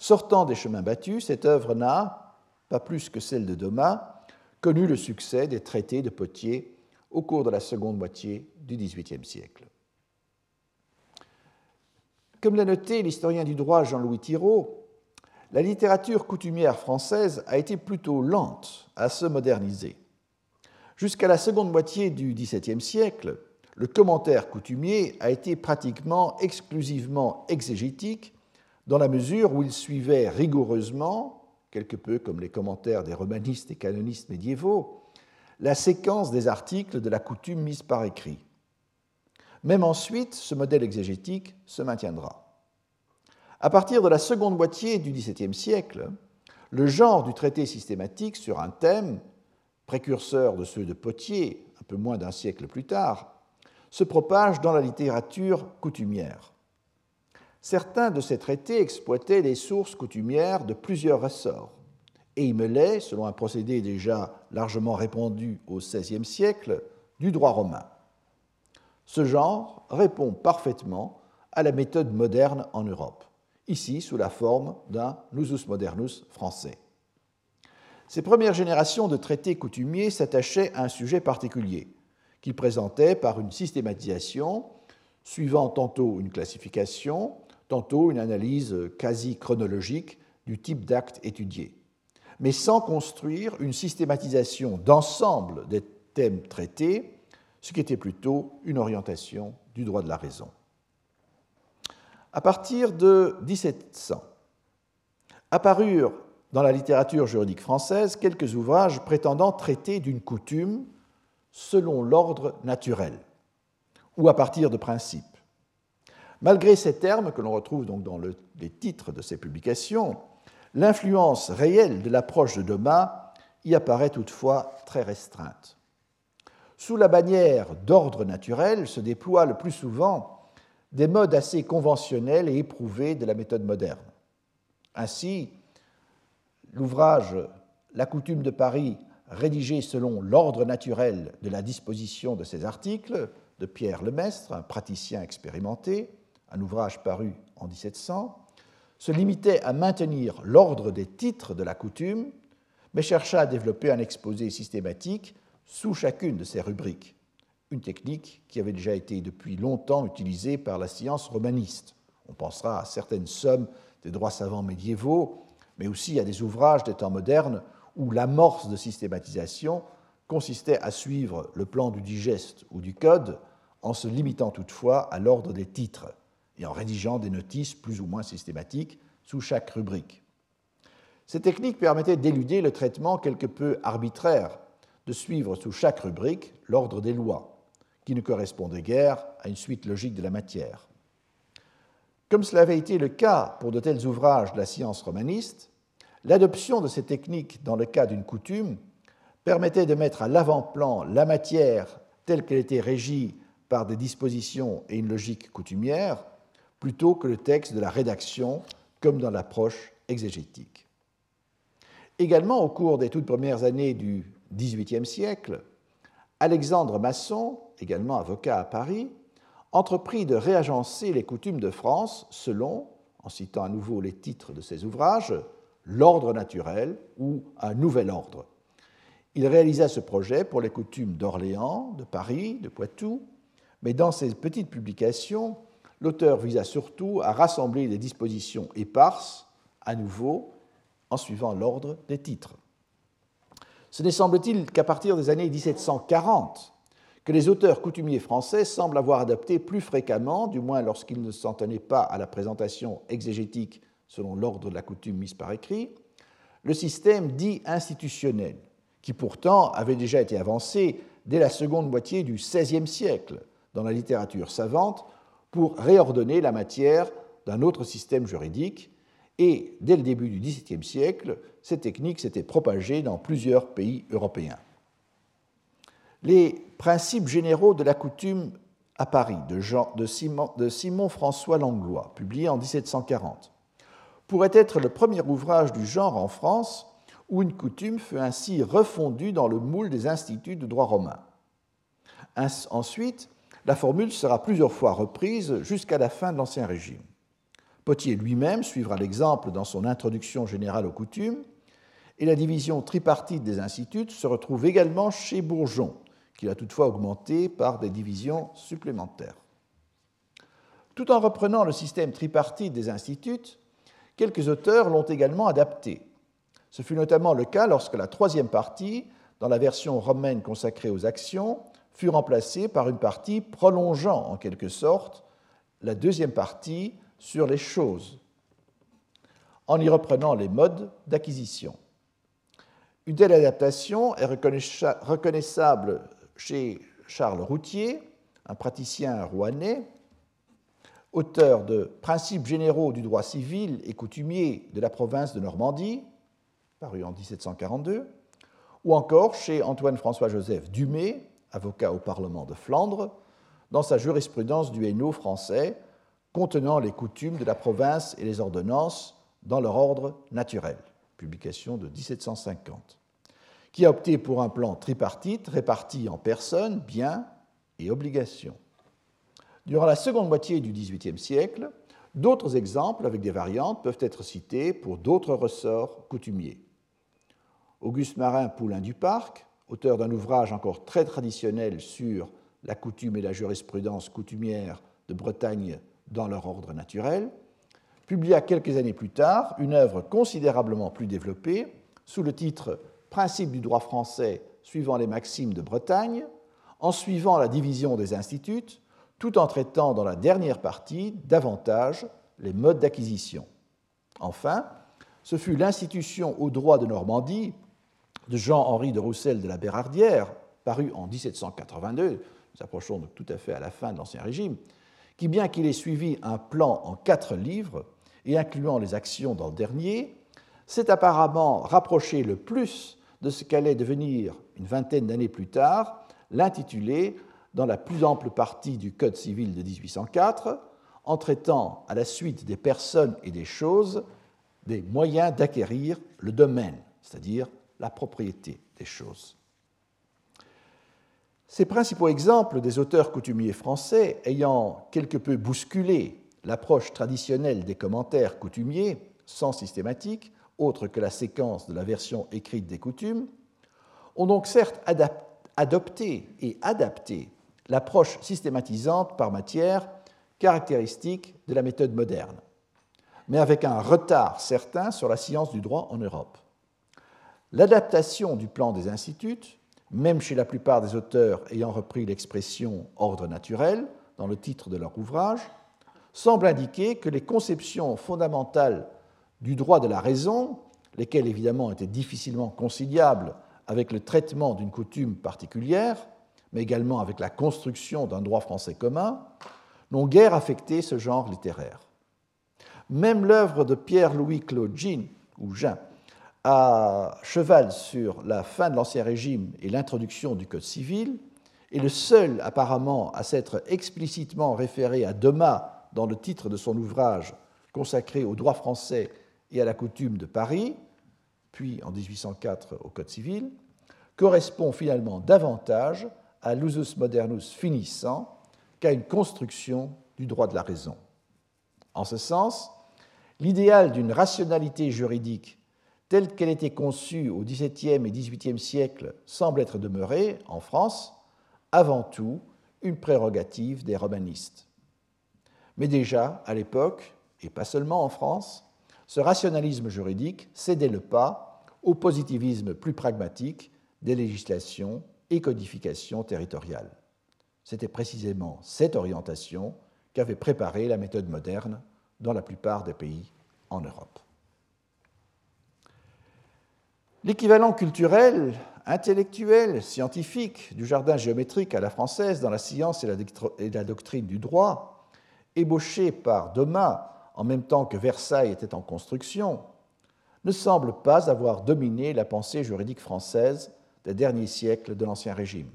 Sortant des chemins battus, cette œuvre n'a, pas plus que celle de Doma, connu le succès des traités de Potier au cours de la seconde moitié du XVIIIe siècle. Comme l'a noté l'historien du droit Jean-Louis Thiraud, la littérature coutumière française a été plutôt lente à se moderniser. Jusqu'à la seconde moitié du XVIIe siècle, le commentaire coutumier a été pratiquement exclusivement exégétique dans la mesure où il suivait rigoureusement, quelque peu comme les commentaires des romanistes et canonistes médiévaux, la séquence des articles de la coutume mise par écrit. Même ensuite, ce modèle exégétique se maintiendra. À partir de la seconde moitié du XVIIe siècle, le genre du traité systématique sur un thème, précurseur de ceux de Potier un peu moins d'un siècle plus tard, se propage dans la littérature coutumière. Certains de ces traités exploitaient les sources coutumières de plusieurs ressorts et y mêlaient, selon un procédé déjà largement répandu au XVIe siècle, du droit romain. Ce genre répond parfaitement à la méthode moderne en Europe ici sous la forme d'un nusus modernus français. Ces premières générations de traités coutumiers s'attachaient à un sujet particulier, qu'ils présentaient par une systématisation suivant tantôt une classification, tantôt une analyse quasi chronologique du type d'acte étudié, mais sans construire une systématisation d'ensemble des thèmes traités, ce qui était plutôt une orientation du droit de la raison à partir de 1700, apparurent dans la littérature juridique française quelques ouvrages prétendant traiter d'une coutume selon l'ordre naturel ou à partir de principes. Malgré ces termes que l'on retrouve donc dans les titres de ces publications, l'influence réelle de l'approche de Doma y apparaît toutefois très restreinte. Sous la bannière d'ordre naturel se déploie le plus souvent des modes assez conventionnels et éprouvés de la méthode moderne. Ainsi, l'ouvrage La coutume de Paris, rédigé selon l'ordre naturel de la disposition de ces articles, de Pierre Lemestre, un praticien expérimenté, un ouvrage paru en 1700, se limitait à maintenir l'ordre des titres de la coutume, mais chercha à développer un exposé systématique sous chacune de ces rubriques une technique qui avait déjà été depuis longtemps utilisée par la science romaniste. On pensera à certaines sommes des droits savants médiévaux, mais aussi à des ouvrages des temps modernes où l'amorce de systématisation consistait à suivre le plan du digeste ou du code en se limitant toutefois à l'ordre des titres et en rédigeant des notices plus ou moins systématiques sous chaque rubrique. Ces techniques permettaient d'éluder le traitement quelque peu arbitraire de suivre sous chaque rubrique l'ordre des lois, qui ne correspondait guère à une suite logique de la matière. Comme cela avait été le cas pour de tels ouvrages de la science romaniste, l'adoption de ces techniques dans le cas d'une coutume permettait de mettre à l'avant-plan la matière telle qu'elle était régie par des dispositions et une logique coutumière, plutôt que le texte de la rédaction, comme dans l'approche exégétique. Également, au cours des toutes premières années du XVIIIe siècle, Alexandre Masson, également avocat à Paris, entreprit de réagencer les coutumes de France selon, en citant à nouveau les titres de ses ouvrages, l'ordre naturel ou un nouvel ordre. Il réalisa ce projet pour les coutumes d'Orléans, de Paris, de Poitou, mais dans ses petites publications, l'auteur visa surtout à rassembler des dispositions éparses, à nouveau, en suivant l'ordre des titres. Ce n'est semble-t-il qu'à partir des années 1740 que les auteurs coutumiers français semblent avoir adopté plus fréquemment, du moins lorsqu'ils ne s'en tenaient pas à la présentation exégétique selon l'ordre de la coutume mise par écrit, le système dit institutionnel, qui pourtant avait déjà été avancé dès la seconde moitié du XVIe siècle dans la littérature savante pour réordonner la matière d'un autre système juridique, et dès le début du XVIIe siècle, cette technique s'était propagée dans plusieurs pays européens. Les principes généraux de la coutume à Paris de Simon François Langlois, publié en 1740, pourrait être le premier ouvrage du genre en France où une coutume fut ainsi refondue dans le moule des instituts de droit romain. Ensuite, la formule sera plusieurs fois reprise jusqu'à la fin de l'Ancien Régime. Potier lui-même suivra l'exemple dans son Introduction générale aux coutumes, et la division tripartite des instituts se retrouve également chez Bourgeon, qu'il a toutefois augmenté par des divisions supplémentaires. Tout en reprenant le système tripartite des instituts, quelques auteurs l'ont également adapté. Ce fut notamment le cas lorsque la troisième partie, dans la version romaine consacrée aux actions, fut remplacé par une partie prolongeant en quelque sorte la deuxième partie sur les choses, en y reprenant les modes d'acquisition. Une telle adaptation est reconnaissable chez Charles Routier, un praticien rouennais, auteur de Principes généraux du droit civil et coutumier de la province de Normandie, paru en 1742, ou encore chez Antoine-François-Joseph Dumay, avocat au Parlement de Flandre, dans sa jurisprudence du Hainaut français contenant les coutumes de la province et les ordonnances dans leur ordre naturel, publication de 1750, qui a opté pour un plan tripartite réparti en personnes, biens et obligations. Durant la seconde moitié du XVIIIe siècle, d'autres exemples avec des variantes peuvent être cités pour d'autres ressorts coutumiers. Auguste Marin Poulain du Parc auteur d'un ouvrage encore très traditionnel sur la coutume et la jurisprudence coutumière de Bretagne dans leur ordre naturel, publia quelques années plus tard une œuvre considérablement plus développée sous le titre Principe du droit français suivant les maximes de Bretagne, en suivant la division des instituts, tout en traitant dans la dernière partie davantage les modes d'acquisition. Enfin, ce fut l'institution au droit de Normandie de Jean-Henri de Roussel de la Bérardière, paru en 1782, nous approchons donc tout à fait à la fin de l'Ancien Régime, qui, bien qu'il ait suivi un plan en quatre livres et incluant les actions dans le dernier, s'est apparemment rapproché le plus de ce qu'allait devenir, une vingtaine d'années plus tard, l'intitulé dans la plus ample partie du Code civil de 1804, en traitant à la suite des personnes et des choses des moyens d'acquérir le domaine, c'est-à-dire la propriété des choses. Ces principaux exemples des auteurs coutumiers français ayant quelque peu bousculé l'approche traditionnelle des commentaires coutumiers, sans systématique, autre que la séquence de la version écrite des coutumes, ont donc certes adopté et adapté l'approche systématisante par matière caractéristique de la méthode moderne, mais avec un retard certain sur la science du droit en Europe. L'adaptation du plan des instituts, même chez la plupart des auteurs ayant repris l'expression ordre naturel dans le titre de leur ouvrage, semble indiquer que les conceptions fondamentales du droit de la raison, lesquelles évidemment étaient difficilement conciliables avec le traitement d'une coutume particulière, mais également avec la construction d'un droit français commun, n'ont guère affecté ce genre littéraire. Même l'œuvre de Pierre-Louis Claude Jean, ou Jean, à cheval sur la fin de l'Ancien Régime et l'introduction du Code civil, est le seul apparemment à s'être explicitement référé à Doma dans le titre de son ouvrage consacré au droit français et à la coutume de Paris, puis en 1804 au Code civil, correspond finalement davantage à l'usus modernus finissant qu'à une construction du droit de la raison. En ce sens, l'idéal d'une rationalité juridique telle qu'elle était conçue au XVIIe et XVIIIe siècle semble être demeurée, en France, avant tout une prérogative des romanistes. Mais déjà, à l'époque, et pas seulement en France, ce rationalisme juridique cédait le pas au positivisme plus pragmatique des législations et codifications territoriales. C'était précisément cette orientation qu'avait préparée la méthode moderne dans la plupart des pays en Europe. L'équivalent culturel, intellectuel, scientifique du jardin géométrique à la française dans la science et la doctrine du droit, ébauché par Thomas en même temps que Versailles était en construction, ne semble pas avoir dominé la pensée juridique française des derniers siècles de l'Ancien Régime.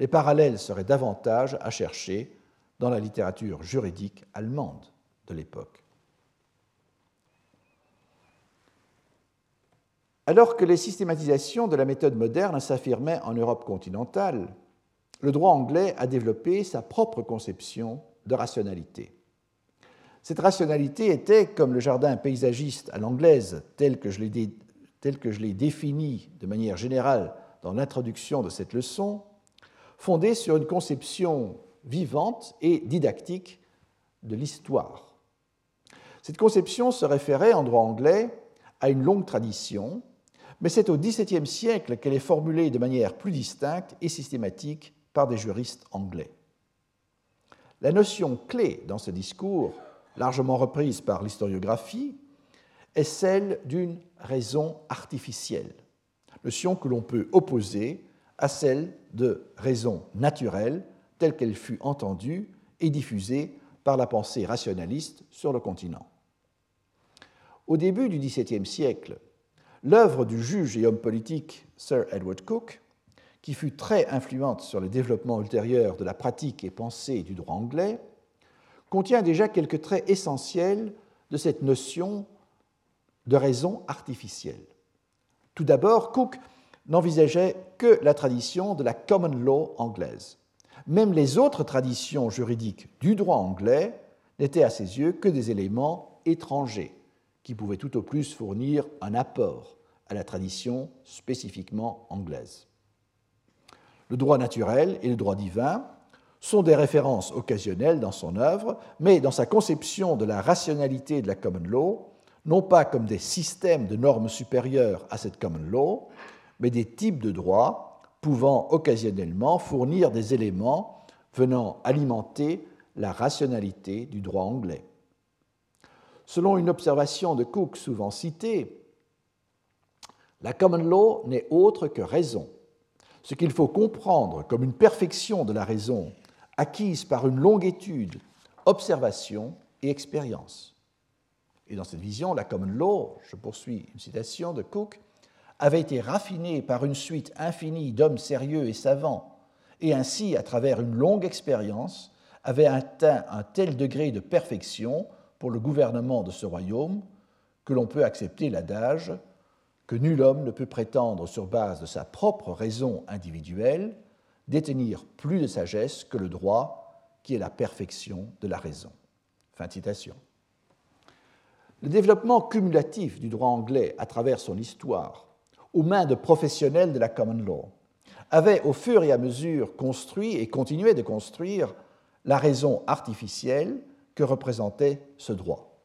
Les parallèles seraient davantage à chercher dans la littérature juridique allemande de l'époque. Alors que les systématisations de la méthode moderne s'affirmaient en Europe continentale, le droit anglais a développé sa propre conception de rationalité. Cette rationalité était, comme le jardin paysagiste à l'anglaise tel que je l'ai défini de manière générale dans l'introduction de cette leçon, fondée sur une conception vivante et didactique de l'histoire. Cette conception se référait en droit anglais à une longue tradition, mais c'est au XVIIe siècle qu'elle est formulée de manière plus distincte et systématique par des juristes anglais. La notion clé dans ce discours, largement reprise par l'historiographie, est celle d'une raison artificielle, notion que l'on peut opposer à celle de raison naturelle telle qu'elle fut entendue et diffusée par la pensée rationaliste sur le continent. Au début du XVIIe siècle, l'œuvre du juge et homme politique Sir Edward Coke, qui fut très influente sur le développement ultérieur de la pratique et pensée du droit anglais, contient déjà quelques traits essentiels de cette notion de raison artificielle. Tout d'abord, Cook n'envisageait que la tradition de la common law anglaise. Même les autres traditions juridiques du droit anglais n'étaient à ses yeux que des éléments étrangers qui pouvaient tout au plus fournir un apport à la tradition spécifiquement anglaise. Le droit naturel et le droit divin sont des références occasionnelles dans son œuvre, mais dans sa conception de la rationalité de la common law, non pas comme des systèmes de normes supérieures à cette common law, mais des types de droits pouvant occasionnellement fournir des éléments venant alimenter la rationalité du droit anglais. Selon une observation de Cook souvent citée, la common law n'est autre que raison, ce qu'il faut comprendre comme une perfection de la raison acquise par une longue étude, observation et expérience. Et dans cette vision, la common law, je poursuis une citation de Cook, avait été raffinée par une suite infinie d'hommes sérieux et savants, et ainsi, à travers une longue expérience, avait atteint un tel degré de perfection pour le gouvernement de ce royaume que l'on peut accepter l'adage que nul homme ne peut prétendre, sur base de sa propre raison individuelle, détenir plus de sagesse que le droit, qui est la perfection de la raison. Fin de citation. Le développement cumulatif du droit anglais à travers son histoire, aux mains de professionnels de la common law, avait au fur et à mesure construit et continuait de construire la raison artificielle que représentait ce droit.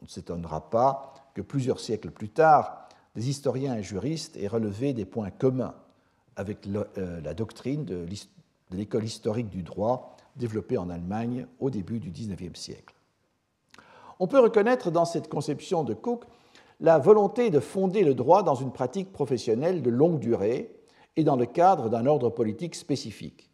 On ne s'étonnera pas que plusieurs siècles plus tard, des historiens et juristes aient relevé des points communs avec euh, la doctrine de l'école historique du droit développée en Allemagne au début du XIXe siècle. On peut reconnaître dans cette conception de Cook la volonté de fonder le droit dans une pratique professionnelle de longue durée et dans le cadre d'un ordre politique spécifique.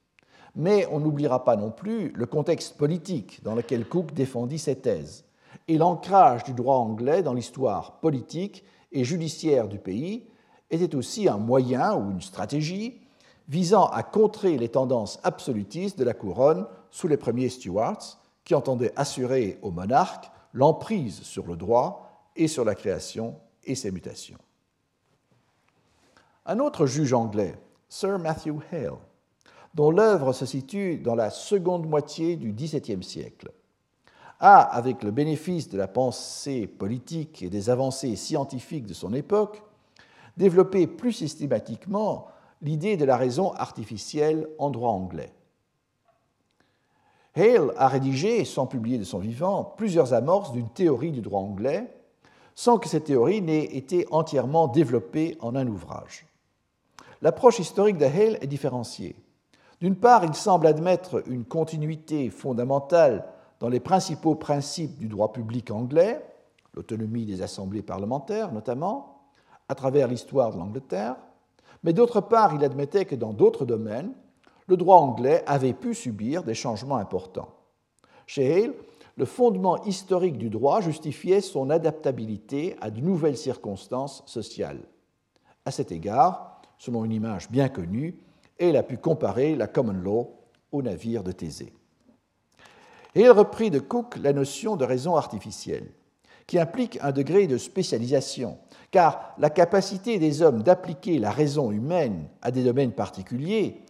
Mais on n'oubliera pas non plus le contexte politique dans lequel Cook défendit ses thèses et l'ancrage du droit anglais dans l'histoire politique et judiciaire du pays était aussi un moyen ou une stratégie visant à contrer les tendances absolutistes de la couronne sous les premiers Stuarts, qui entendait assurer au monarque l'emprise sur le droit et sur la création et ses mutations. Un autre juge anglais, Sir Matthew Hale, dont l'œuvre se situe dans la seconde moitié du XVIIe siècle, a, avec le bénéfice de la pensée politique et des avancées scientifiques de son époque, développé plus systématiquement l'idée de la raison artificielle en droit anglais. Hale a rédigé, sans publier de son vivant, plusieurs amorces d'une théorie du droit anglais, sans que cette théorie n'ait été entièrement développée en un ouvrage. L'approche historique de Hale est différenciée. D'une part, il semble admettre une continuité fondamentale dans les principaux principes du droit public anglais, l'autonomie des assemblées parlementaires notamment, à travers l'histoire de l'Angleterre, mais d'autre part, il admettait que dans d'autres domaines, le droit anglais avait pu subir des changements importants. Chez Hale, le fondement historique du droit justifiait son adaptabilité à de nouvelles circonstances sociales. À cet égard, selon une image bien connue, Hale a pu comparer la common law au navire de Thésée. Et il reprit de Cook la notion de raison artificielle, qui implique un degré de spécialisation, car la capacité des hommes d'appliquer la raison humaine à des domaines particuliers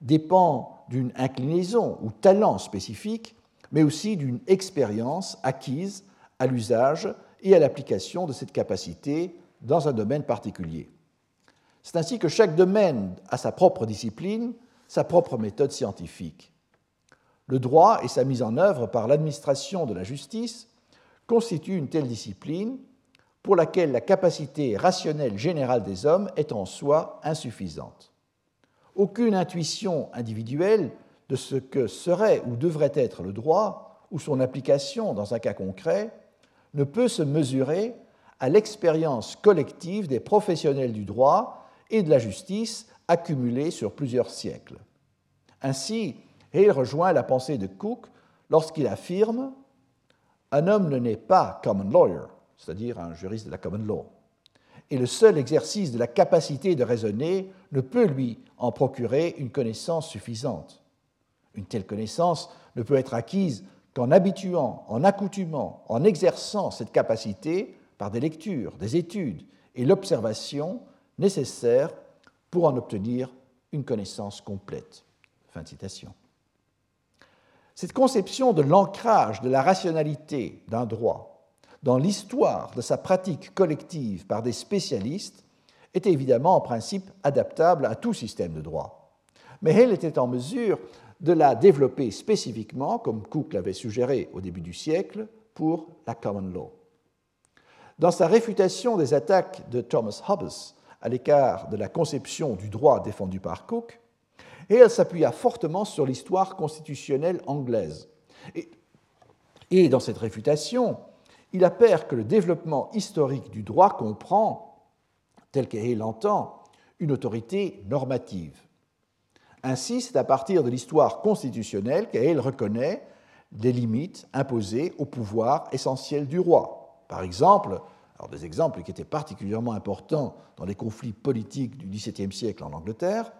dépend d'une inclinaison ou talent spécifique, mais aussi d'une expérience acquise à l'usage et à l'application de cette capacité dans un domaine particulier. C'est ainsi que chaque domaine a sa propre discipline, sa propre méthode scientifique. Le droit et sa mise en œuvre par l'administration de la justice constituent une telle discipline pour laquelle la capacité rationnelle générale des hommes est en soi insuffisante. Aucune intuition individuelle de ce que serait ou devrait être le droit ou son application dans un cas concret ne peut se mesurer à l'expérience collective des professionnels du droit et de la justice accumulée sur plusieurs siècles. Ainsi, Hale rejoint la pensée de Cook lorsqu'il affirme Un homme ne naît pas common lawyer, c'est-à-dire un juriste de la common law, et le seul exercice de la capacité de raisonner ne peut lui en procurer une connaissance suffisante. Une telle connaissance ne peut être acquise qu'en habituant, en accoutumant, en exerçant cette capacité par des lectures, des études et l'observation nécessaires pour en obtenir une connaissance complète. Fin citation. Cette conception de l'ancrage de la rationalité d'un droit dans l'histoire de sa pratique collective par des spécialistes était évidemment en principe adaptable à tout système de droit. Mais elle était en mesure de la développer spécifiquement, comme Cook l'avait suggéré au début du siècle, pour la common law. Dans sa réfutation des attaques de Thomas Hobbes à l'écart de la conception du droit défendue par Cook, et elle s'appuya fortement sur l'histoire constitutionnelle anglaise. Et, dans cette réfutation, il appert que le développement historique du droit comprend, tel qu'elle l'entend, une autorité normative. Ainsi, c'est à partir de l'histoire constitutionnelle qu'elle reconnaît des limites imposées au pouvoir essentiel du roi. Par exemple, alors des exemples qui étaient particulièrement importants dans les conflits politiques du XVIIe siècle en Angleterre,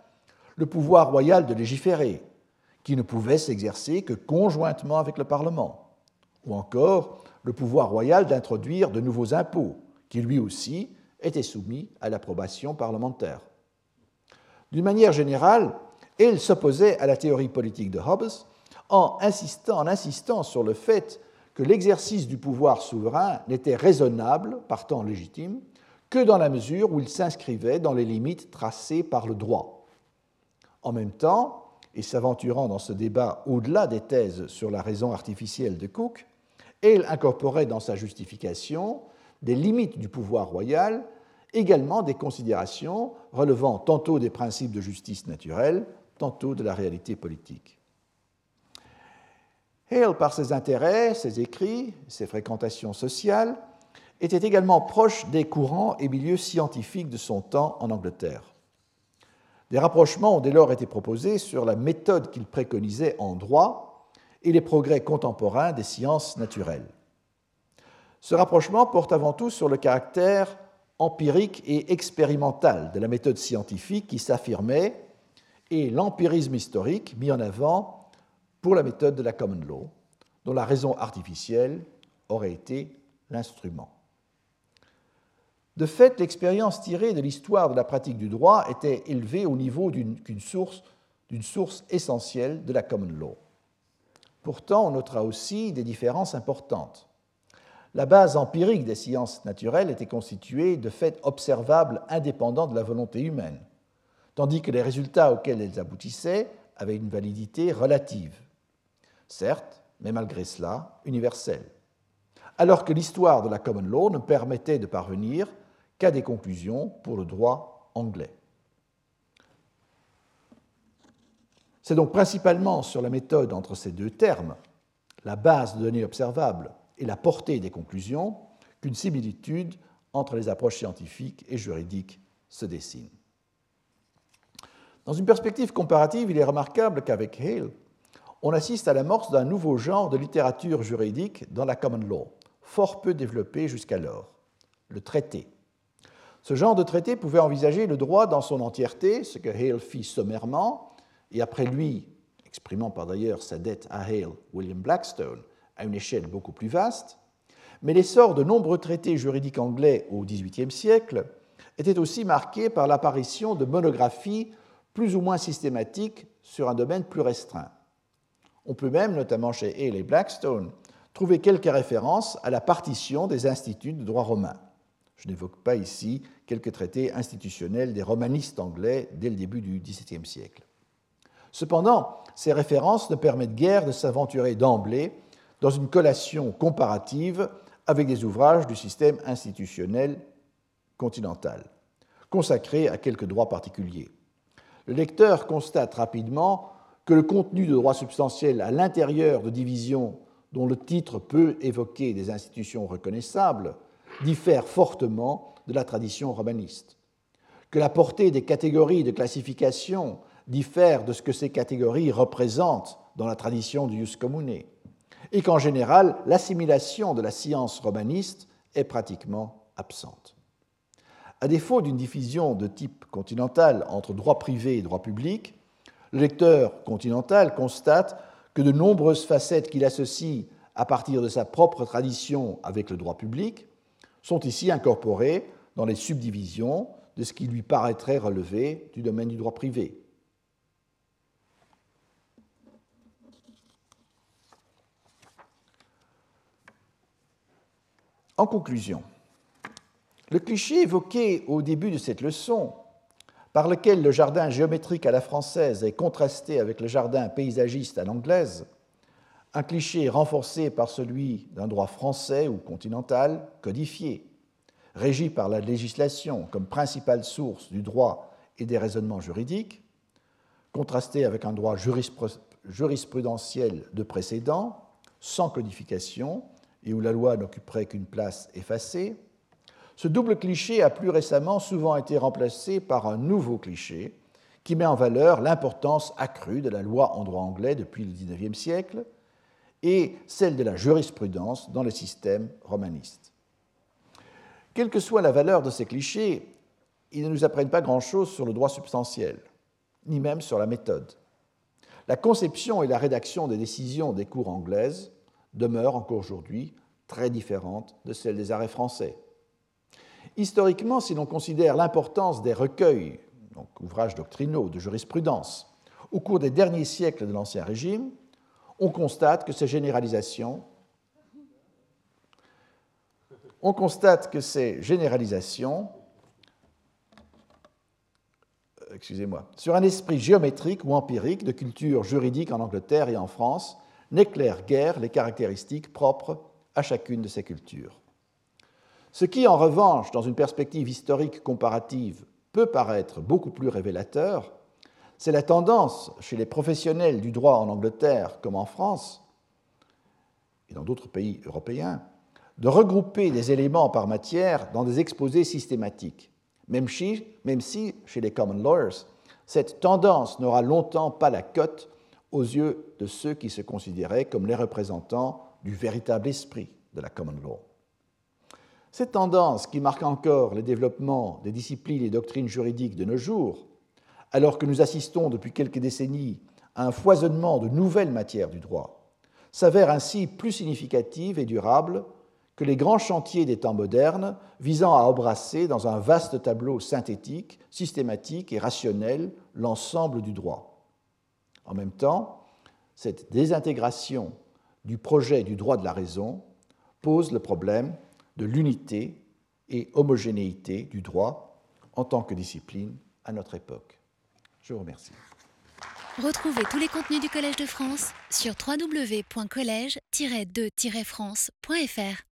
le pouvoir royal de légiférer, qui ne pouvait s'exercer que conjointement avec le Parlement, ou encore le pouvoir royal d'introduire de nouveaux impôts, qui lui aussi était soumis à l'approbation parlementaire. D'une manière générale, il s'opposait à la théorie politique de Hobbes en insistant, en insistant sur le fait que l'exercice du pouvoir souverain n'était raisonnable, partant légitime, que dans la mesure où il s'inscrivait dans les limites tracées par le droit. En même temps, et s'aventurant dans ce débat au-delà des thèses sur la raison artificielle de Cook, elle incorporait dans sa justification des limites du pouvoir royal, également des considérations relevant tantôt des principes de justice naturelle, tantôt de la réalité politique. Hale, par ses intérêts, ses écrits, ses fréquentations sociales, était également proche des courants et milieux scientifiques de son temps en Angleterre. Des rapprochements ont dès lors été proposés sur la méthode qu'il préconisait en droit et les progrès contemporains des sciences naturelles. Ce rapprochement porte avant tout sur le caractère empirique et expérimental de la méthode scientifique qui s'affirmait et l'empirisme historique mis en avant pour la méthode de la common law, dont la raison artificielle aurait été l'instrument. De fait, l'expérience tirée de l'histoire de la pratique du droit était élevée au niveau d'une source, source essentielle de la common law. Pourtant, on notera aussi des différences importantes. La base empirique des sciences naturelles était constituée de faits observables indépendants de la volonté humaine, tandis que les résultats auxquels elles aboutissaient avaient une validité relative. Certes, mais malgré cela, universelle. Alors que l'histoire de la common law ne permettait de parvenir qu'à des conclusions pour le droit anglais. C'est donc principalement sur la méthode entre ces deux termes, la base de données observables et la portée des conclusions, qu'une similitude entre les approches scientifiques et juridiques se dessine. Dans une perspective comparative, il est remarquable qu'avec Hale, on assiste à l'amorce d'un nouveau genre de littérature juridique dans la common law, fort peu développé jusqu'alors, le traité. Ce genre de traité pouvait envisager le droit dans son entièreté, ce que Hale fit sommairement, et après lui, exprimant par d'ailleurs sa dette à Hale, William Blackstone, à une échelle beaucoup plus vaste, mais l'essor de nombreux traités juridiques anglais au XVIIIe siècle était aussi marqué par l'apparition de monographies plus ou moins systématiques sur un domaine plus restreint. On peut même, notamment chez Hale et Blackstone, trouver quelques références à la partition des instituts de droit romain. Je n'évoque pas ici quelques traités institutionnels des romanistes anglais dès le début du XVIIe siècle. Cependant, ces références ne permettent guère de s'aventurer d'emblée dans une collation comparative avec des ouvrages du système institutionnel continental, consacrés à quelques droits particuliers. Le lecteur constate rapidement que le contenu de droits substantiels à l'intérieur de divisions dont le titre peut évoquer des institutions reconnaissables diffère fortement de la tradition romaniste, que la portée des catégories de classification diffère de ce que ces catégories représentent dans la tradition du jus commune, et qu'en général, l'assimilation de la science romaniste est pratiquement absente. À défaut d'une diffusion de type continental entre droit privé et droit public, le lecteur continental constate que de nombreuses facettes qu'il associe à partir de sa propre tradition avec le droit public sont ici incorporées dans les subdivisions de ce qui lui paraîtrait relever du domaine du droit privé. En conclusion, le cliché évoqué au début de cette leçon, par lequel le jardin géométrique à la française est contrasté avec le jardin paysagiste à l'anglaise, un cliché renforcé par celui d'un droit français ou continental codifié, régi par la législation comme principale source du droit et des raisonnements juridiques, contrasté avec un droit jurisprudentiel de précédent, sans codification, et où la loi n'occuperait qu'une place effacée, ce double cliché a plus récemment souvent été remplacé par un nouveau cliché qui met en valeur l'importance accrue de la loi en droit anglais depuis le XIXe siècle et celle de la jurisprudence dans le système romaniste. Quelle que soit la valeur de ces clichés, ils ne nous apprennent pas grand-chose sur le droit substantiel, ni même sur la méthode. La conception et la rédaction des décisions des cours anglaises demeurent encore aujourd'hui très différentes de celles des arrêts français. Historiquement, si l'on considère l'importance des recueils, donc ouvrages doctrinaux de jurisprudence, au cours des derniers siècles de l'Ancien Régime, on constate que ces généralisations on constate que ces généralisations excusez-moi, sur un esprit géométrique ou empirique de culture juridique en Angleterre et en France n'éclaire guère les caractéristiques propres à chacune de ces cultures. Ce qui, en revanche, dans une perspective historique comparative, peut paraître beaucoup plus révélateur, c'est la tendance chez les professionnels du droit en Angleterre comme en France et dans d'autres pays européens de regrouper des éléments par matière dans des exposés systématiques, même si, même si chez les common lawyers, cette tendance n'aura longtemps pas la cote aux yeux de ceux qui se considéraient comme les représentants du véritable esprit de la common law. Cette tendance qui marque encore le développement des disciplines et doctrines juridiques de nos jours alors que nous assistons depuis quelques décennies à un foisonnement de nouvelles matières du droit, s'avère ainsi plus significative et durable que les grands chantiers des temps modernes visant à embrasser dans un vaste tableau synthétique, systématique et rationnel l'ensemble du droit. En même temps, cette désintégration du projet du droit de la raison pose le problème de l'unité et homogénéité du droit en tant que discipline à notre époque. Je vous remercie. Retrouvez tous les contenus du Collège de France sur www.colège-2-france.fr.